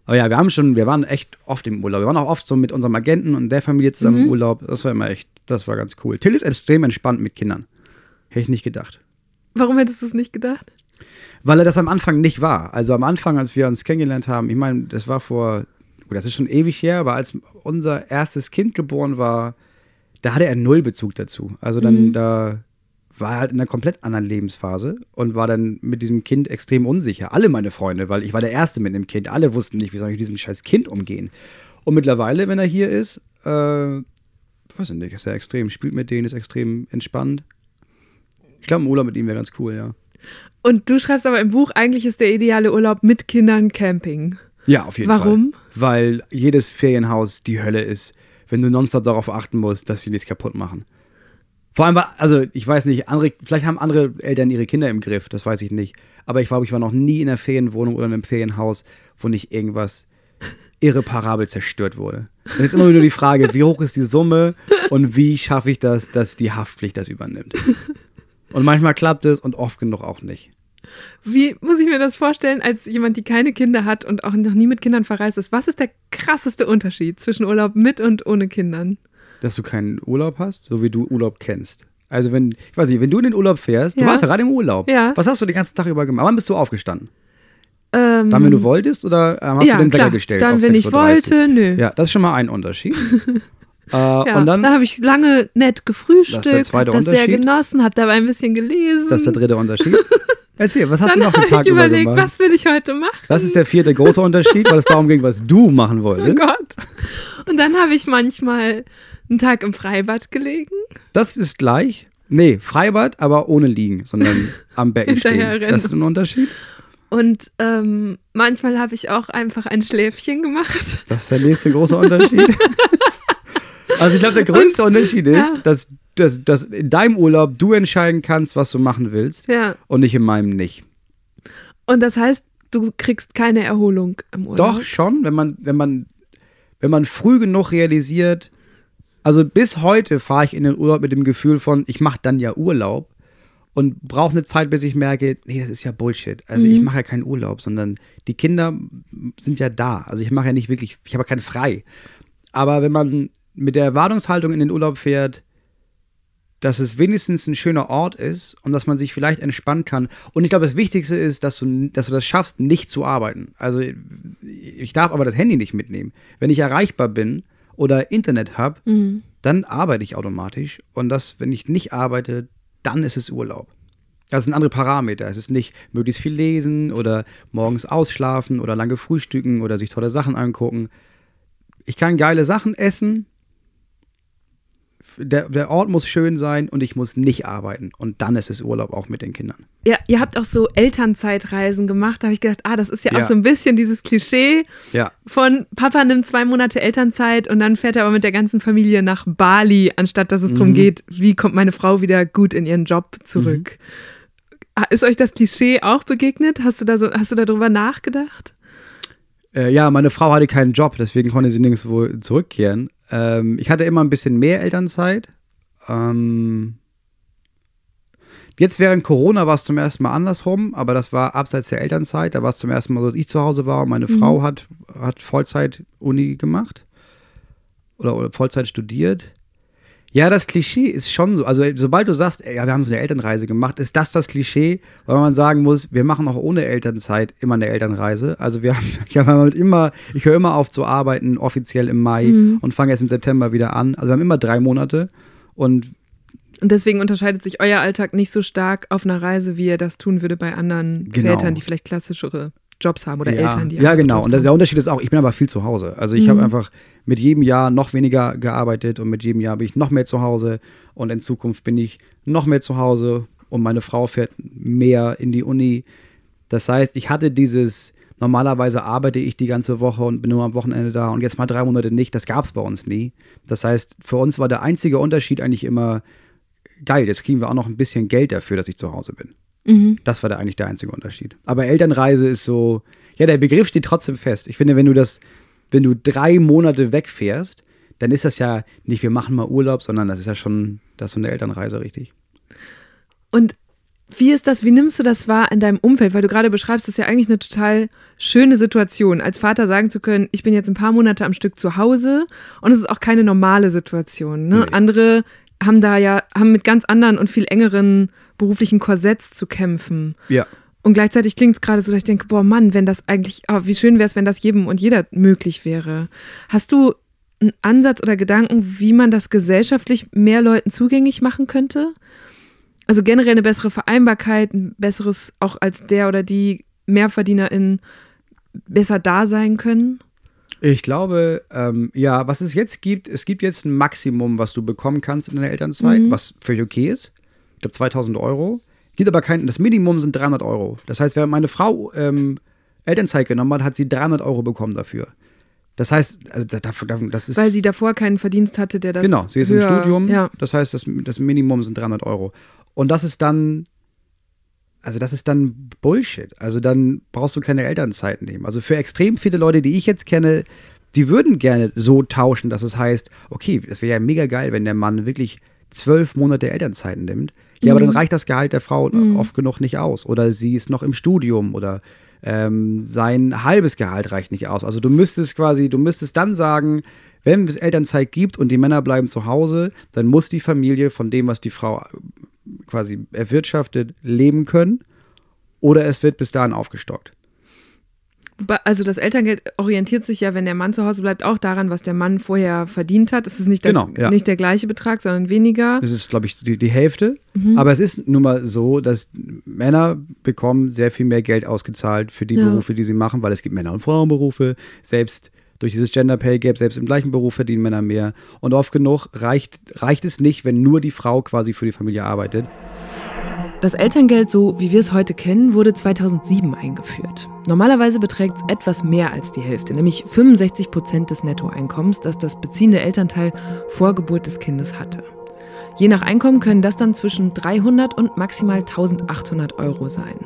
Speaker 1: Aber ja, wir haben schon, wir waren echt oft im Urlaub. Wir waren auch oft so mit unserem Agenten und der Familie zusammen im Urlaub. Das war immer echt, das war ganz cool. Till ist extrem entspannt mit Kindern. Hätte ich nicht gedacht.
Speaker 2: Warum hättest du es nicht gedacht?
Speaker 1: Weil er das am Anfang nicht war. Also am Anfang, als wir uns kennengelernt haben, ich meine, das war vor, gut, das ist schon ewig her, aber als unser erstes Kind geboren war, da hatte er null Bezug dazu. Also dann, da war halt in einer komplett anderen Lebensphase und war dann mit diesem Kind extrem unsicher. Alle meine Freunde, weil ich war der Erste mit einem Kind. Alle wussten nicht, wie soll ich mit diesem scheiß Kind umgehen. Und mittlerweile, wenn er hier ist, äh, weiß ich nicht, ist er extrem, spielt mit denen, ist extrem entspannt. Ich glaube, ein Urlaub mit ihm wäre ganz cool, ja.
Speaker 2: Und du schreibst aber im Buch, eigentlich ist der ideale Urlaub mit Kindern Camping.
Speaker 1: Ja, auf jeden Fall.
Speaker 2: Warum?
Speaker 1: Weil jedes Ferienhaus die Hölle ist, wenn du nonstop darauf achten musst, dass sie nichts kaputt machen. Vor allem, war- also ich weiß nicht, andere, vielleicht haben andere Eltern ihre Kinder im Griff, das weiß ich nicht. Aber ich glaube, ich war noch nie in einer Ferienwohnung oder in einem Ferienhaus, wo nicht irgendwas irreparabel zerstört wurde. Dann ist immer wieder die Frage, wie hoch ist die Summe und wie schaffe ich das, dass die Haftpflicht das übernimmt. Und manchmal klappt es und oft genug auch nicht.
Speaker 2: Wie muss ich mir das vorstellen, als jemand, die keine Kinder hat und auch noch nie mit Kindern verreist ist? Was ist der krasseste Unterschied zwischen Urlaub mit und ohne Kindern?
Speaker 1: Dass du keinen Urlaub hast, so wie du Urlaub kennst. Also wenn, ich weiß nicht, wenn du in den Urlaub fährst, du
Speaker 2: Ja.
Speaker 1: warst ja gerade im Urlaub.
Speaker 2: Ja.
Speaker 1: Was hast du den ganzen Tag über gemacht? Wann bist du aufgestanden?
Speaker 2: Ähm,
Speaker 1: Dann, wenn du wolltest oder ähm, hast
Speaker 2: ja,
Speaker 1: du den Wecker gestellt?
Speaker 2: Dann, wenn ich
Speaker 1: 6:30?
Speaker 2: wollte, nö.
Speaker 1: Ja, das ist schon mal ein Unterschied. äh,
Speaker 2: Ja,
Speaker 1: und dann,
Speaker 2: da habe ich lange nett gefrühstückt,
Speaker 1: Das ist der zweite
Speaker 2: hab das sehr genossen, habe dabei ein bisschen gelesen.
Speaker 1: das ist der dritte Unterschied. Erzähl, was hast du
Speaker 2: Dann
Speaker 1: noch den
Speaker 2: habe
Speaker 1: Tag
Speaker 2: ich
Speaker 1: über
Speaker 2: überlegt,
Speaker 1: gemacht?
Speaker 2: was will ich heute machen?
Speaker 1: Das ist der vierte große Unterschied, weil es darum ging, was du machen
Speaker 2: Oh
Speaker 1: wolltest.
Speaker 2: Gott. Und dann habe ich manchmal einen Tag im Freibad gelegen.
Speaker 1: Das ist gleich. Nee, Freibad, aber ohne liegen, sondern am Becken stehen. Das ist ein Unterschied.
Speaker 2: Und ähm, manchmal habe ich auch einfach ein Schläfchen gemacht.
Speaker 1: Das ist der nächste große Unterschied. also ich glaube, der größte Unterschied ist,
Speaker 2: ja.
Speaker 1: dass, dass, dass in deinem Urlaub du entscheiden kannst, was du machen willst
Speaker 2: Ja.
Speaker 1: und ich in meinem nicht.
Speaker 2: Und das heißt, du kriegst keine Erholung im Urlaub.
Speaker 1: Doch schon, wenn man, wenn man, wenn man früh genug realisiert, also bis heute fahre ich in den Urlaub mit dem Gefühl von, ich mache dann ja Urlaub und brauche eine Zeit, bis ich merke, nee, das ist ja Bullshit. Also ich mache ja keinen Urlaub, sondern die Kinder sind ja da. Also ich mache ja nicht wirklich, ich habe ja keinen frei. Aber wenn man mit der Erwartungshaltung in den Urlaub fährt, dass es wenigstens ein schöner Ort ist und dass man sich vielleicht entspannen kann. Und ich glaube, das Wichtigste ist, dass du, dass du das schaffst, nicht zu arbeiten. Also ich darf aber das Handy nicht mitnehmen. Wenn ich erreichbar bin oder Internet habe, dann arbeite ich automatisch. Und das, wenn ich nicht arbeite, dann ist es Urlaub. Das sind andere Parameter. Es ist nicht möglichst viel lesen oder morgens ausschlafen oder lange frühstücken oder sich tolle Sachen angucken. Ich kann geile Sachen essen. Der, der Ort muss schön sein und ich muss nicht arbeiten. Und dann ist es Urlaub auch mit den Kindern.
Speaker 2: Ja, ihr habt auch so Elternzeitreisen gemacht. Da habe ich gedacht, ah, das ist ja,
Speaker 1: Ja.
Speaker 2: auch so ein bisschen dieses Klischee
Speaker 1: Ja.
Speaker 2: von Papa nimmt zwei Monate Elternzeit und dann fährt er aber mit der ganzen Familie nach Bali, anstatt dass es
Speaker 1: Mhm.
Speaker 2: darum geht, wie kommt meine Frau wieder gut in ihren Job zurück. Ah, Ist euch das Klischee auch begegnet? Hast du da so, hast du darüber nachgedacht?
Speaker 1: Äh, ja, meine Frau hatte keinen Job, deswegen konnte sie nirgendwo zurückkehren. Ähm, ich hatte immer ein bisschen mehr Elternzeit. Ähm, jetzt während Corona war es zum ersten Mal andersrum, aber das war abseits der Elternzeit. Da war es zum ersten Mal so, dass ich zu Hause war und meine Frau hat, hat Vollzeit-Uni gemacht oder, oder Vollzeit studiert. Ja, das Klischee ist schon so. Also, sobald du sagst, ey, ja, wir haben so eine Elternreise gemacht, ist das das Klischee, weil man sagen muss, wir machen auch ohne Elternzeit immer eine Elternreise. Also, wir haben, ich habe halt immer, ich höre immer auf zu arbeiten, offiziell im Mai
Speaker 2: Mhm.
Speaker 1: und fange erst im September wieder an. Also, wir haben immer drei Monate und
Speaker 2: Und deswegen unterscheidet sich euer Alltag nicht so stark auf einer Reise, wie ihr das tun würde bei anderen
Speaker 1: Genau.
Speaker 2: Vätern, die vielleicht klassischere Jobs haben oder
Speaker 1: ja,
Speaker 2: Eltern, die
Speaker 1: Ja, genau.
Speaker 2: Jobs
Speaker 1: Und das, der. Unterschied ist auch, ich bin aber viel zu Hause. Also, ich
Speaker 2: Mhm.
Speaker 1: habe einfach mit jedem Jahr noch weniger gearbeitet und mit jedem Jahr bin ich noch mehr zu Hause und in Zukunft bin ich noch mehr zu Hause und meine Frau fährt mehr in die Uni. Das heißt, ich hatte dieses, normalerweise arbeite ich die ganze Woche und bin nur am Wochenende da und jetzt mal drei Monate nicht. Das gab es bei uns nie. Das heißt, für uns war der einzige Unterschied eigentlich immer, geil, jetzt kriegen wir auch noch ein bisschen Geld dafür, dass ich zu Hause bin.
Speaker 2: Mhm.
Speaker 1: Das war der, eigentlich der einzige Unterschied. Aber Elternreise ist so, ja, der Begriff steht trotzdem fest. Ich finde, wenn du das, wenn du drei Monate wegfährst, dann ist das ja nicht, wir machen mal Urlaub, sondern das ist ja schon, das ist so eine Elternreise, richtig.
Speaker 2: Und wie ist das, wie nimmst du das wahr in deinem Umfeld? Weil du gerade beschreibst, das ist ja eigentlich eine total schöne Situation, als Vater sagen zu können, ich bin jetzt ein paar Monate am Stück zu Hause und es ist auch keine normale Situation. Ne?
Speaker 1: Nee.
Speaker 2: Andere haben da ja, haben mit ganz anderen und viel engeren beruflichen Korsetts zu kämpfen.
Speaker 1: Ja.
Speaker 2: Und gleichzeitig klingt es gerade so, dass ich denke, boah Mann, wenn das eigentlich, oh, wie schön wäre es, wenn das jedem und jeder möglich wäre. Hast du einen Ansatz oder Gedanken, wie man das gesellschaftlich mehr Leuten zugänglich machen könnte? Also generell eine bessere Vereinbarkeit, ein besseres, auch als der oder die MehrverdienerInnen besser da sein können?
Speaker 1: Ich glaube, ähm, ja, was es jetzt gibt, es gibt jetzt ein Maximum, was du bekommen kannst in deiner Elternzeit,
Speaker 2: Mhm.
Speaker 1: was völlig okay ist. Ich glaube 2000 Euro. Gibt aber kein, das Minimum sind 300 Euro. Das heißt, während meine Frau ähm, Elternzeit genommen hat, hat sie 300 Euro bekommen dafür. Das heißt, also, da- da- das ist.
Speaker 2: Weil sie davor keinen Verdienst hatte, der das
Speaker 1: Genau, sie ist
Speaker 2: höher,
Speaker 1: im Studium.
Speaker 2: Ja.
Speaker 1: Das heißt, das, das Minimum sind 300 Euro. Und das ist dann, also das ist dann Bullshit. Also dann brauchst du keine Elternzeit nehmen. Also für extrem viele Leute, die ich jetzt kenne, die würden gerne so tauschen, dass es heißt, okay, es wäre ja mega geil, wenn der Mann wirklich zwölf Monate Elternzeit nimmt. Ja, aber dann reicht das Gehalt der Frau oft genug nicht aus. Oder sie ist noch im Studium oder ähm, sein halbes Gehalt reicht nicht aus. Also du müsstest quasi, du müsstest dann sagen, wenn es Elternzeit gibt und die Männer bleiben zu Hause, dann muss die Familie von dem, was die Frau quasi erwirtschaftet, leben können. Oder es wird bis dahin aufgestockt.
Speaker 2: Also das Elterngeld orientiert sich ja, wenn der Mann zu Hause bleibt, auch daran, was der Mann vorher verdient hat. Es ist nicht, das,
Speaker 1: Genau, ja.
Speaker 2: nicht der gleiche Betrag, sondern weniger.
Speaker 1: Das ist, glaube ich, die, die Hälfte. Aber es ist nun mal so, dass Männer bekommen sehr viel mehr Geld ausgezahlt für die
Speaker 2: Ja.
Speaker 1: Berufe, die sie machen, weil es gibt Männer- und Frauenberufe. Selbst durch dieses Gender Pay Gap, selbst im gleichen Beruf verdienen Männer mehr. Und oft genug reicht, reicht es nicht, wenn nur die Frau quasi für die Familie arbeitet.
Speaker 2: Das Elterngeld, so wie wir es heute kennen, wurde 2007 eingeführt. Normalerweise beträgt es etwas mehr als die Hälfte, nämlich 65 Prozent des Nettoeinkommens, das das beziehende Elternteil vor Geburt des Kindes hatte. Je nach Einkommen können das dann zwischen 300 und maximal 1800 Euro sein.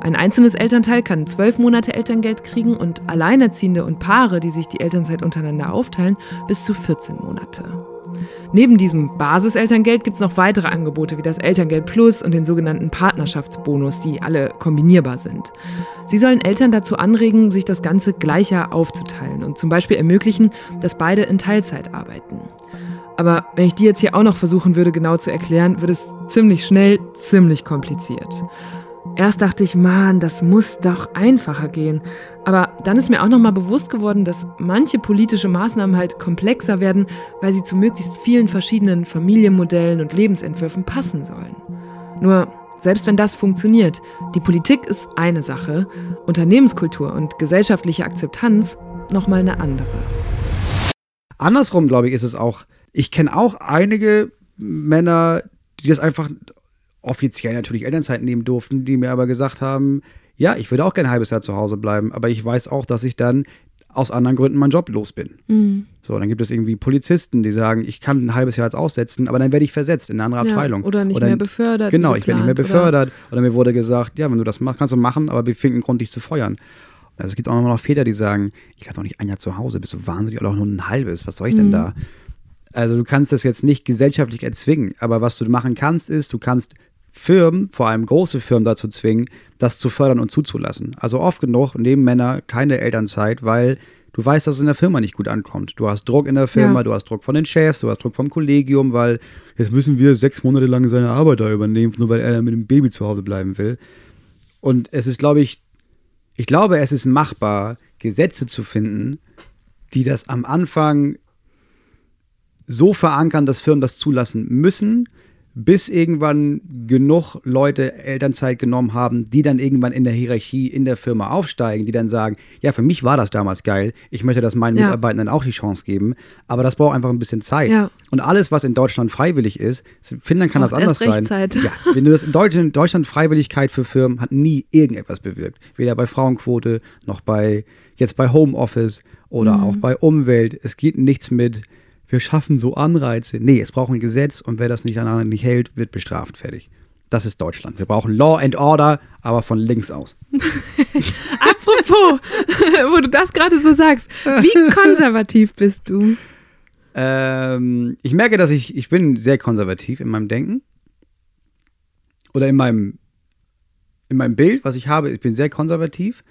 Speaker 2: Ein einzelnes Elternteil kann zwölf Monate Elterngeld kriegen und Alleinerziehende und Paare, die sich die Elternzeit untereinander aufteilen, bis zu 14 Monate. Neben diesem Basiselterngeld gibt es noch weitere Angebote wie das Elterngeld Plus und den sogenannten Partnerschaftsbonus, die alle kombinierbar sind. Sie sollen Eltern dazu anregen, sich das Ganze gleicher aufzuteilen und zum Beispiel ermöglichen, dass beide in Teilzeit arbeiten. Aber wenn ich die jetzt hier auch noch versuchen würde genau zu erklären, wird es ziemlich schnell ziemlich kompliziert. Erst dachte ich, Mann, das muss doch einfacher gehen. Aber dann ist mir auch nochmal bewusst geworden, dass manche politische Maßnahmen halt komplexer werden, weil sie zu möglichst vielen verschiedenen Familienmodellen und Lebensentwürfen passen sollen. Nur, selbst wenn das funktioniert, die Politik ist eine Sache, Unternehmenskultur und gesellschaftliche Akzeptanz nochmal eine andere.
Speaker 1: Andersrum, glaube ich, ist es auch. Ich kenne auch einige Männer, die das einfach offiziell natürlich Elternzeit nehmen durften, die mir aber gesagt haben, ja, ich würde auch gerne ein halbes Jahr zu Hause bleiben, aber ich weiß auch, dass ich dann aus anderen Gründen meinen Job los bin. So, dann gibt es irgendwie Polizisten, die sagen, ich kann ein halbes Jahr jetzt aussetzen, aber dann werde ich versetzt in eine andere
Speaker 2: Ja,
Speaker 1: Abteilung.
Speaker 2: oder nicht mehr befördert,
Speaker 1: Genau, ich werde nicht mehr
Speaker 2: geplant, oder-
Speaker 1: befördert. Oder, mir wurde gesagt, ja, wenn du das machst, kannst du machen, aber wir finden einen Grund, dich zu feuern. Also es gibt auch noch Väter, die sagen, ich bleibe doch nicht ein Jahr zu Hause, bist du wahnsinnig, oder auch nur ein halbes, was soll ich
Speaker 2: Mhm.
Speaker 1: denn da? Also du kannst das jetzt nicht gesellschaftlich erzwingen, aber was du machen kannst, ist, du kannst Firmen, vor allem große Firmen dazu zwingen, das zu fördern und zuzulassen. Also oft genug nehmen Männer keine Elternzeit, weil Du weißt, dass es in der Firma nicht gut ankommt. Du hast Druck in der Firma,
Speaker 2: Ja.
Speaker 1: du hast Druck von den Chefs, du hast Druck vom Kollegium, weil jetzt müssen wir sechs Monate lang seine Arbeit da übernehmen, nur weil er dann mit dem Baby zu Hause bleiben will. Und es ist, glaube ich, ich glaube, es ist machbar, Gesetze zu finden, die das am Anfang so verankern, dass Firmen das zulassen müssen, bis irgendwann genug Leute Elternzeit genommen haben, die dann irgendwann in der Hierarchie in der Firma aufsteigen, die dann sagen, ja, für mich war das damals geil, ich möchte das meinen
Speaker 2: Ja.
Speaker 1: Mitarbeitenden auch die Chance geben, aber das braucht einfach ein bisschen Zeit.
Speaker 2: Ja.
Speaker 1: Und alles, was in Deutschland freiwillig ist, in Finnland kann das anders sein.
Speaker 2: Zeit.
Speaker 1: Ja, wenn du das in Deutschland, Deutschland Freiwilligkeit für Firmen hat nie irgendetwas bewirkt. Weder bei Frauenquote noch bei jetzt bei Homeoffice oder
Speaker 2: Mhm.
Speaker 1: auch bei Umwelt. Es geht nichts mit, wir schaffen so Anreize. Nee, es braucht ein Gesetz und wer das nicht aneinander nicht hält, wird bestraft. Fertig. Das ist Deutschland. Wir brauchen Law and Order, aber von links aus.
Speaker 2: Apropos, wo du das gerade so sagst, wie konservativ bist du?
Speaker 1: Ähm, ich merke, dass ich, ich bin sehr konservativ in meinem Denken. Oder in meinem, in meinem Bild, was ich habe. Ich bin sehr konservativ.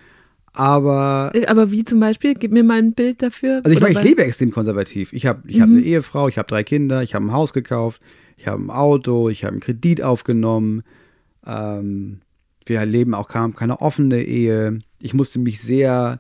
Speaker 1: Aber,
Speaker 2: Aber wie zum Beispiel? Gib mir mal ein Bild dafür.
Speaker 1: also ich meine, ich lebe extrem konservativ. Ich habe ich hab eine Ehefrau, ich habe drei Kinder, ich habe ein Haus gekauft, ich habe ein Auto, ich habe einen Kredit aufgenommen. Ähm, wir leben auch kaum keine offene Ehe. Ich musste mich sehr.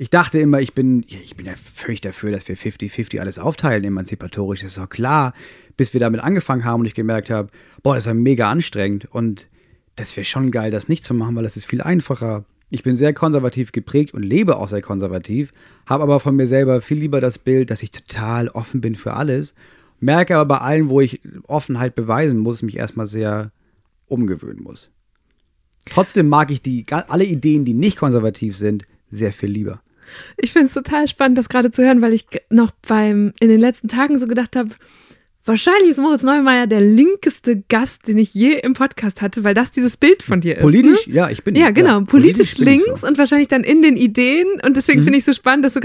Speaker 1: Ich dachte immer, ich bin, ja, ich bin ja völlig dafür, dass wir 50-50 alles aufteilen, emanzipatorisch, das ist doch klar. Bis wir damit angefangen haben und ich gemerkt habe, boah, das ist ja mega anstrengend und das wäre schon geil, das nicht zu machen, weil das ist viel einfacher. Ich bin sehr konservativ geprägt und lebe auch sehr konservativ, habe aber von mir selber viel lieber das Bild, dass ich total offen bin für alles, merke aber bei allen, wo ich Offenheit beweisen muss, mich erstmal sehr umgewöhnen muss. Trotzdem mag ich die, alle Ideen, die nicht konservativ sind, sehr viel lieber.
Speaker 2: Ich finde es total spannend, das gerade zu hören, weil ich noch beim in den letzten Tagen so gedacht habe, wahrscheinlich ist Moritz Neumeier der linkeste Gast, den ich je im Podcast hatte, weil das dieses Bild von dir ist.
Speaker 1: Politisch,
Speaker 2: ne?
Speaker 1: ja, ich bin.
Speaker 2: Ja, genau, politisch,
Speaker 1: bin ich
Speaker 2: links
Speaker 1: so.
Speaker 2: und wahrscheinlich dann in den Ideen. Und deswegen finde ich es so spannend, dass du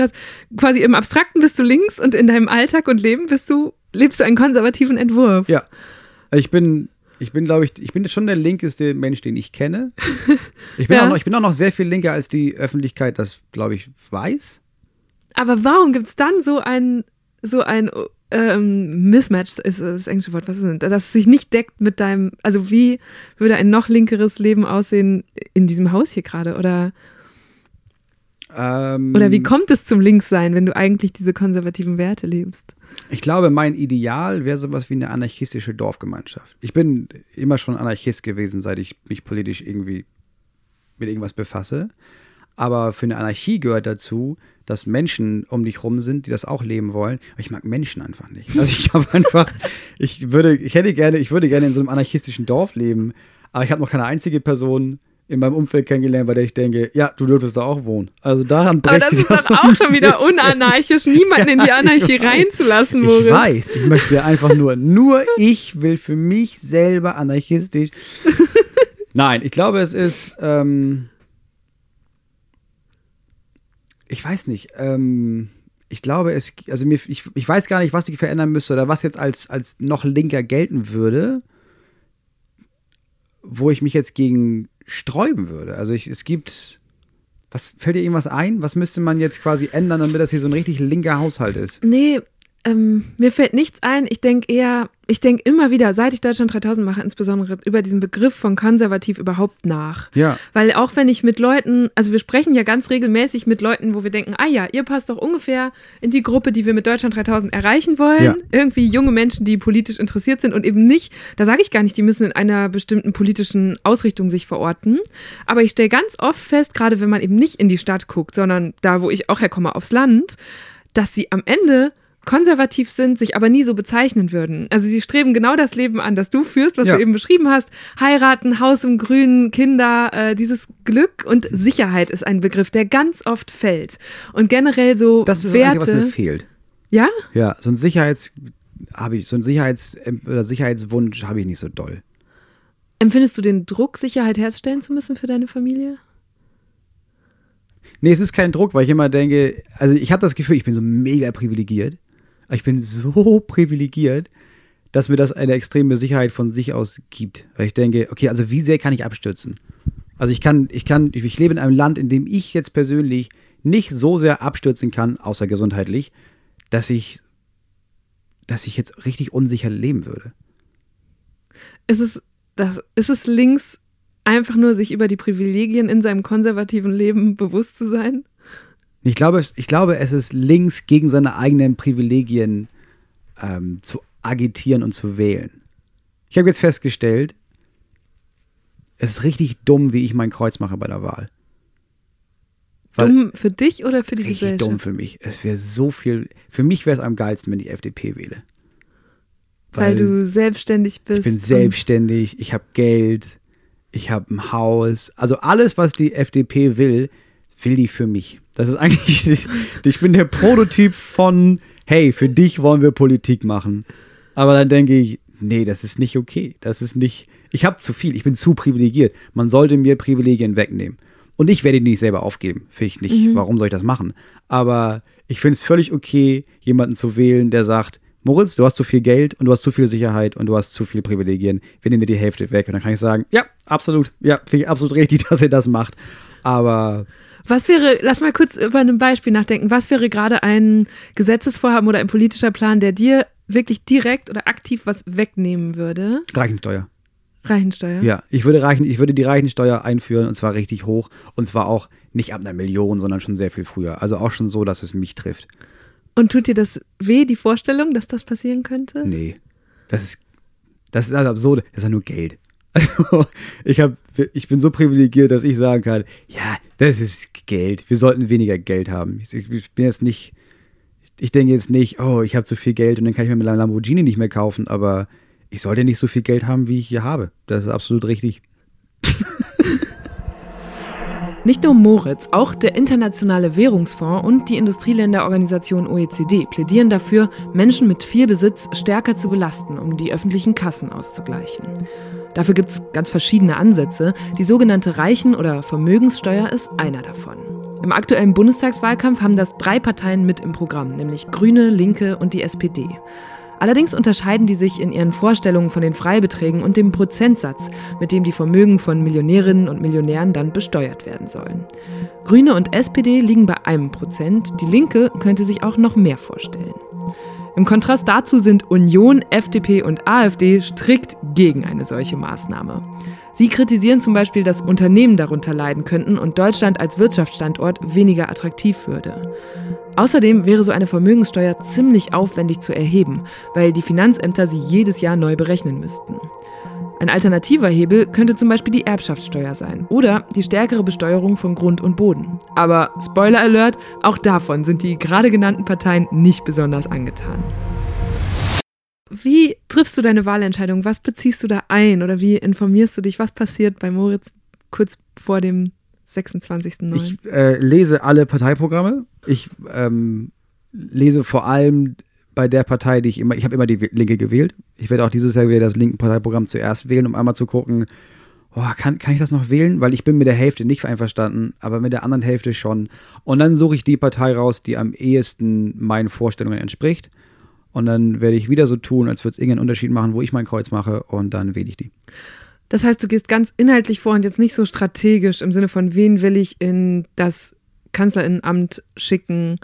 Speaker 2: quasi im Abstrakten bist du links und in deinem Alltag und Leben bist du, lebst du einen konservativen Entwurf.
Speaker 1: Ja. Ich bin, ich bin, glaube ich, ich bin schon der linkeste Mensch, den ich kenne. Ich bin,
Speaker 2: Ja.
Speaker 1: auch, noch, ich bin auch noch sehr viel linker, als die Öffentlichkeit das, glaube ich, weiß.
Speaker 2: Aber warum gibt es dann so ein, so ein ähm, Mismatch, ist das englische Wort, was ist denn, dass es sich nicht deckt mit deinem, also wie würde ein noch linkeres Leben aussehen in diesem Haus hier gerade? Oder,
Speaker 1: Ähm,
Speaker 2: oder wie kommt es zum Linkssein, wenn du eigentlich diese konservativen Werte lebst?
Speaker 1: Ich glaube, mein Ideal wäre sowas wie eine anarchistische Dorfgemeinschaft. Ich bin immer schon Anarchist gewesen, seit ich mich politisch irgendwie mit irgendwas befasse. Aber für eine Anarchie gehört dazu, dass Menschen um dich rum sind, die das auch leben wollen. Aber ich mag Menschen einfach nicht. Also ich habe einfach, ich würde, ich hätte gerne, ich würde gerne in so einem anarchistischen Dorf leben, aber ich habe noch keine einzige Person in meinem Umfeld kennengelernt, bei der ich denke, ja, du dürftest da auch wohnen. Also daran
Speaker 2: Aber
Speaker 1: brecht
Speaker 2: das ist
Speaker 1: das
Speaker 2: dann auch schon wieder unanarchisch, niemanden in die Anarchie reinzulassen, Moritz.
Speaker 1: Ich weiß, ich möchte einfach nur, nur ich will für mich selber anarchistisch. Nein, ich glaube, es ist, ähm, ich weiß nicht, ähm, ich glaube, es, also mir, ich, ich weiß gar nicht, was ich verändern müsste oder was jetzt als, als noch linker gelten würde, wo ich mich jetzt gegen sträuben würde. Also ich, es gibt, was fällt dir irgendwas ein? Was müsste man jetzt quasi ändern, damit das hier so ein richtig linker Haushalt ist?
Speaker 2: Nee, ähm, mir fällt nichts ein. Ich denke eher, ich denke immer wieder, seit ich Deutschland 3000 mache, insbesondere über diesen Begriff von konservativ überhaupt nach.
Speaker 1: Ja.
Speaker 2: Weil auch wenn ich mit Leuten, also wir sprechen ja ganz regelmäßig mit Leuten, wo wir denken, ah ja, ihr passt doch ungefähr in die Gruppe, die wir mit Deutschland 3000 erreichen wollen.
Speaker 1: Ja.
Speaker 2: Irgendwie junge Menschen, die politisch interessiert sind und eben nicht, da sage ich gar nicht, die müssen in einer bestimmten politischen Ausrichtung sich verorten. Aber ich stelle ganz oft fest, gerade wenn man eben nicht in die Stadt guckt, sondern da, wo ich auch herkomme, aufs Land, dass sie am Ende konservativ sind, sich aber nie so bezeichnen würden. Also sie streben genau das Leben an, das du führst, was
Speaker 1: Ja.
Speaker 2: du eben beschrieben hast. Heiraten, Haus im Grünen, Kinder, äh, dieses Glück und Sicherheit ist ein Begriff, der ganz oft fällt. Und generell so
Speaker 1: Das ist das Einzige, was
Speaker 2: Werte.
Speaker 1: mir fehlt.
Speaker 2: Ja?
Speaker 1: Ja, so ein Sicherheits habe ich, so ein Sicherheits oder Sicherheitswunsch habe ich nicht so doll.
Speaker 2: Empfindest du den Druck, Sicherheit herzustellen zu müssen für deine Familie?
Speaker 1: Nee, es ist kein Druck, weil ich immer denke, also ich habe das Gefühl, ich bin so mega privilegiert. Ich bin so privilegiert, dass mir das eine extreme Sicherheit von sich aus gibt. Weil ich denke, okay, also wie sehr kann ich abstürzen? Also ich kann, ich kann, ich lebe in einem Land, in dem ich jetzt persönlich nicht so sehr abstürzen kann, außer gesundheitlich, dass ich, dass ich jetzt richtig unsicher leben würde.
Speaker 2: Ist es, das, ist es links, einfach nur sich über die Privilegien in seinem konservativen Leben bewusst zu sein?
Speaker 1: Ich glaube, es- ich glaube, es ist links gegen seine eigenen Privilegien ähm, zu agitieren und zu wählen. Ich habe jetzt festgestellt, es ist richtig dumm, wie ich mein Kreuz mache bei der Wahl. Weil-
Speaker 2: Dumm für dich oder für die
Speaker 1: Richtig
Speaker 2: Gesellschaft?
Speaker 1: dumm für mich. Es wäre so viel. Für mich wäre es am geilsten, wenn ich FDP wähle.
Speaker 2: Weil, du selbstständig bist.
Speaker 1: Ich bin selbstständig, ich habe Geld, ich habe ein Haus. Also alles, was die FDP will, will die für mich. Das ist eigentlich, ich bin der Prototyp von, hey, für dich wollen wir Politik machen. Aber dann denke ich, nee, das ist nicht okay. Das ist nicht, ich habe zu viel, ich bin zu privilegiert. Man sollte mir Privilegien wegnehmen. Und ich werde die nicht selber aufgeben. Finde ich nicht, warum soll ich das machen? Aber ich finde es völlig okay, jemanden zu wählen, der sagt, Moritz, du hast zu viel Geld und du hast zu viel Sicherheit und du hast zu viele Privilegien. Wir nehmen dir die Hälfte weg. Und dann kann ich sagen, ja, absolut, ja, finde ich absolut richtig, dass ihr das macht. Aber
Speaker 2: Was wäre, lass mal kurz über ein Beispiel nachdenken. Was wäre gerade ein Gesetzesvorhaben oder ein politischer Plan, der dir wirklich direkt oder aktiv was wegnehmen würde?
Speaker 1: Reichensteuer.
Speaker 2: Reichensteuer.
Speaker 1: Ja, ich würde, Reichen, ich würde die Reichensteuer einführen und zwar richtig hoch. Und zwar auch nicht ab einer Million, sondern schon sehr viel früher. Also auch schon so, dass es mich trifft.
Speaker 2: Und tut dir das weh, die Vorstellung, dass das passieren könnte?
Speaker 1: Nee. Das ist, das ist also absurd. Das ist ja nur Geld. Also, ich, hab, ich bin so privilegiert, dass ich sagen kann, ja, das ist Geld. Wir sollten weniger Geld haben. Ich, bin jetzt nicht, ich denke jetzt nicht, oh, ich habe zu viel Geld und dann kann ich mir mein Lamborghini nicht mehr kaufen, aber ich sollte nicht so viel Geld haben, wie ich hier habe. Das ist absolut richtig.
Speaker 2: Nicht nur Moritz, auch der Internationale Währungsfonds und die Industrieländerorganisation OECD plädieren dafür, Menschen mit viel Besitz stärker zu belasten, um die öffentlichen Kassen auszugleichen. Dafür gibt es ganz verschiedene Ansätze. Die sogenannte Reichen- oder Vermögenssteuer ist einer davon. Im aktuellen Bundestagswahlkampf haben das drei Parteien mit im Programm, nämlich Grüne, Linke und die SPD. Allerdings unterscheiden die sich in ihren Vorstellungen von den Freibeträgen und dem Prozentsatz, mit dem die Vermögen von Millionärinnen und Millionären dann besteuert werden sollen. Grüne und SPD liegen bei einem Prozent, die Linke könnte sich auch noch mehr vorstellen. Im Kontrast dazu sind Union, FDP und AfD strikt gegen eine solche Maßnahme. Sie kritisieren zum Beispiel, dass Unternehmen darunter leiden könnten und Deutschland als Wirtschaftsstandort weniger attraktiv würde. Außerdem wäre so eine Vermögenssteuer ziemlich aufwendig zu erheben, weil die Finanzämter sie jedes Jahr neu berechnen müssten. Ein alternativer Hebel könnte zum Beispiel die Erbschaftssteuer sein oder die stärkere Besteuerung von Grund und Boden. Aber Spoiler Alert, auch davon sind die gerade genannten Parteien nicht besonders angetan. Wie triffst du deine Wahlentscheidung? Was beziehst du da ein oder wie informierst du dich? Was passiert bei Moritz kurz vor dem 26.09.?
Speaker 1: Ich äh, lese alle Parteiprogramme. Ich ähm, lese vor allem bei der Partei, die ich immer, ich habe immer die Linke gewählt. Ich werde auch dieses Jahr wieder das linken Parteiprogramm zuerst wählen, um einmal zu gucken, oh, kann, kann ich das noch wählen? Weil ich bin mit der Hälfte nicht einverstanden, aber mit der anderen Hälfte schon. Und dann suche ich die Partei raus, die am ehesten meinen Vorstellungen entspricht. Und dann werde ich wieder so tun, als würde es irgendeinen Unterschied machen, wo ich mein Kreuz mache und dann wähle ich die.
Speaker 2: Das heißt, du gehst ganz inhaltlich vor und jetzt nicht so strategisch im Sinne von, wen will ich in das Kanzlerinnenamt schicken.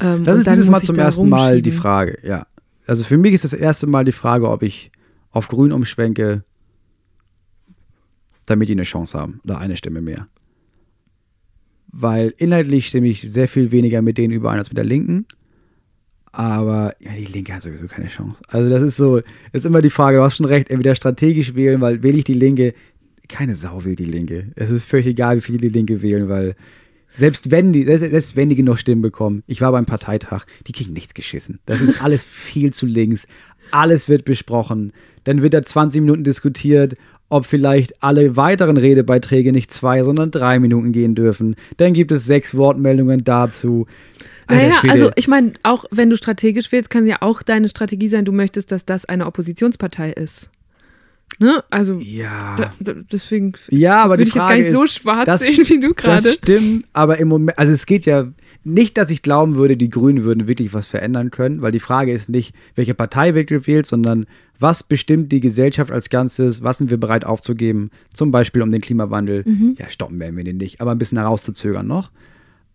Speaker 2: Ähm,
Speaker 1: Das ist dieses Mal zum ersten Mal die. Frage, ja. Also für mich ist das erste Mal die Frage, ob ich auf Grün umschwenke, damit die eine Chance haben oder eine Stimme mehr. Weil inhaltlich stimme ich sehr viel weniger mit denen überein als mit der Linken. Aber ja, die Linke hat sowieso keine Chance. Also das ist so, ist immer die Frage, du hast schon recht, entweder strategisch wählen, weil wähle ich die Linke, keine Sau will die Linke. Es ist völlig egal, wie viele die Linke wählen, weil selbst wenn die, selbst, wenn die genug Stimmen bekommen, ich war beim Parteitag, die kriegen nichts geschissen. Das ist alles viel zu links. Alles wird besprochen. Dann wird da 20 Minuten diskutiert, ob vielleicht alle weiteren Redebeiträge nicht zwei, sondern drei Minuten gehen dürfen. Dann gibt es sechs Wortmeldungen dazu. Alter
Speaker 2: Naja,
Speaker 1: Schwede.
Speaker 2: also ich meine, auch wenn du strategisch wählst, kann ja auch deine Strategie sein, du möchtest, dass das eine Oppositionspartei ist. Ne? Also
Speaker 1: ja.
Speaker 2: da, da, deswegen
Speaker 1: Ja, aber
Speaker 2: würde
Speaker 1: die
Speaker 2: ich jetzt
Speaker 1: Frage
Speaker 2: gar nicht so schwarz
Speaker 1: das-
Speaker 2: sehen wie du
Speaker 1: Das
Speaker 2: gerade.
Speaker 1: stimmt, aber im Moment, also es geht ja nicht, dass ich glauben würde, die Grünen würden wirklich was verändern können, weil die Frage ist nicht, welche Partei wird gewählt, sondern was bestimmt die Gesellschaft als Ganzes, was sind wir bereit aufzugeben, zum Beispiel um den Klimawandel,
Speaker 2: Mhm.
Speaker 1: ja, stoppen werden wir den nicht, aber ein bisschen herauszuzögern noch.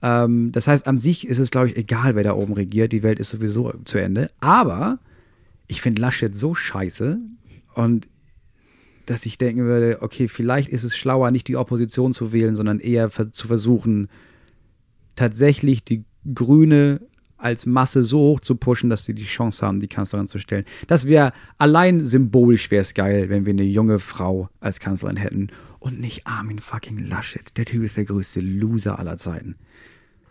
Speaker 1: Ähm, das heißt, an sich ist es, glaube ich, egal, wer da oben regiert. Die Welt ist sowieso zu Ende. Aber ich finde Laschet so scheiße und dass ich denken würde, okay, vielleicht ist es schlauer, nicht die Opposition zu wählen, sondern eher zu versuchen, tatsächlich die Grüne als Masse so hoch zu pushen, dass sie die Chance haben, die Kanzlerin zu stellen. Das wäre allein symbolisch wäre es geil, wenn wir eine junge Frau als Kanzlerin hätten und nicht Armin fucking Laschet. Der Typ ist der größte Loser aller Zeiten.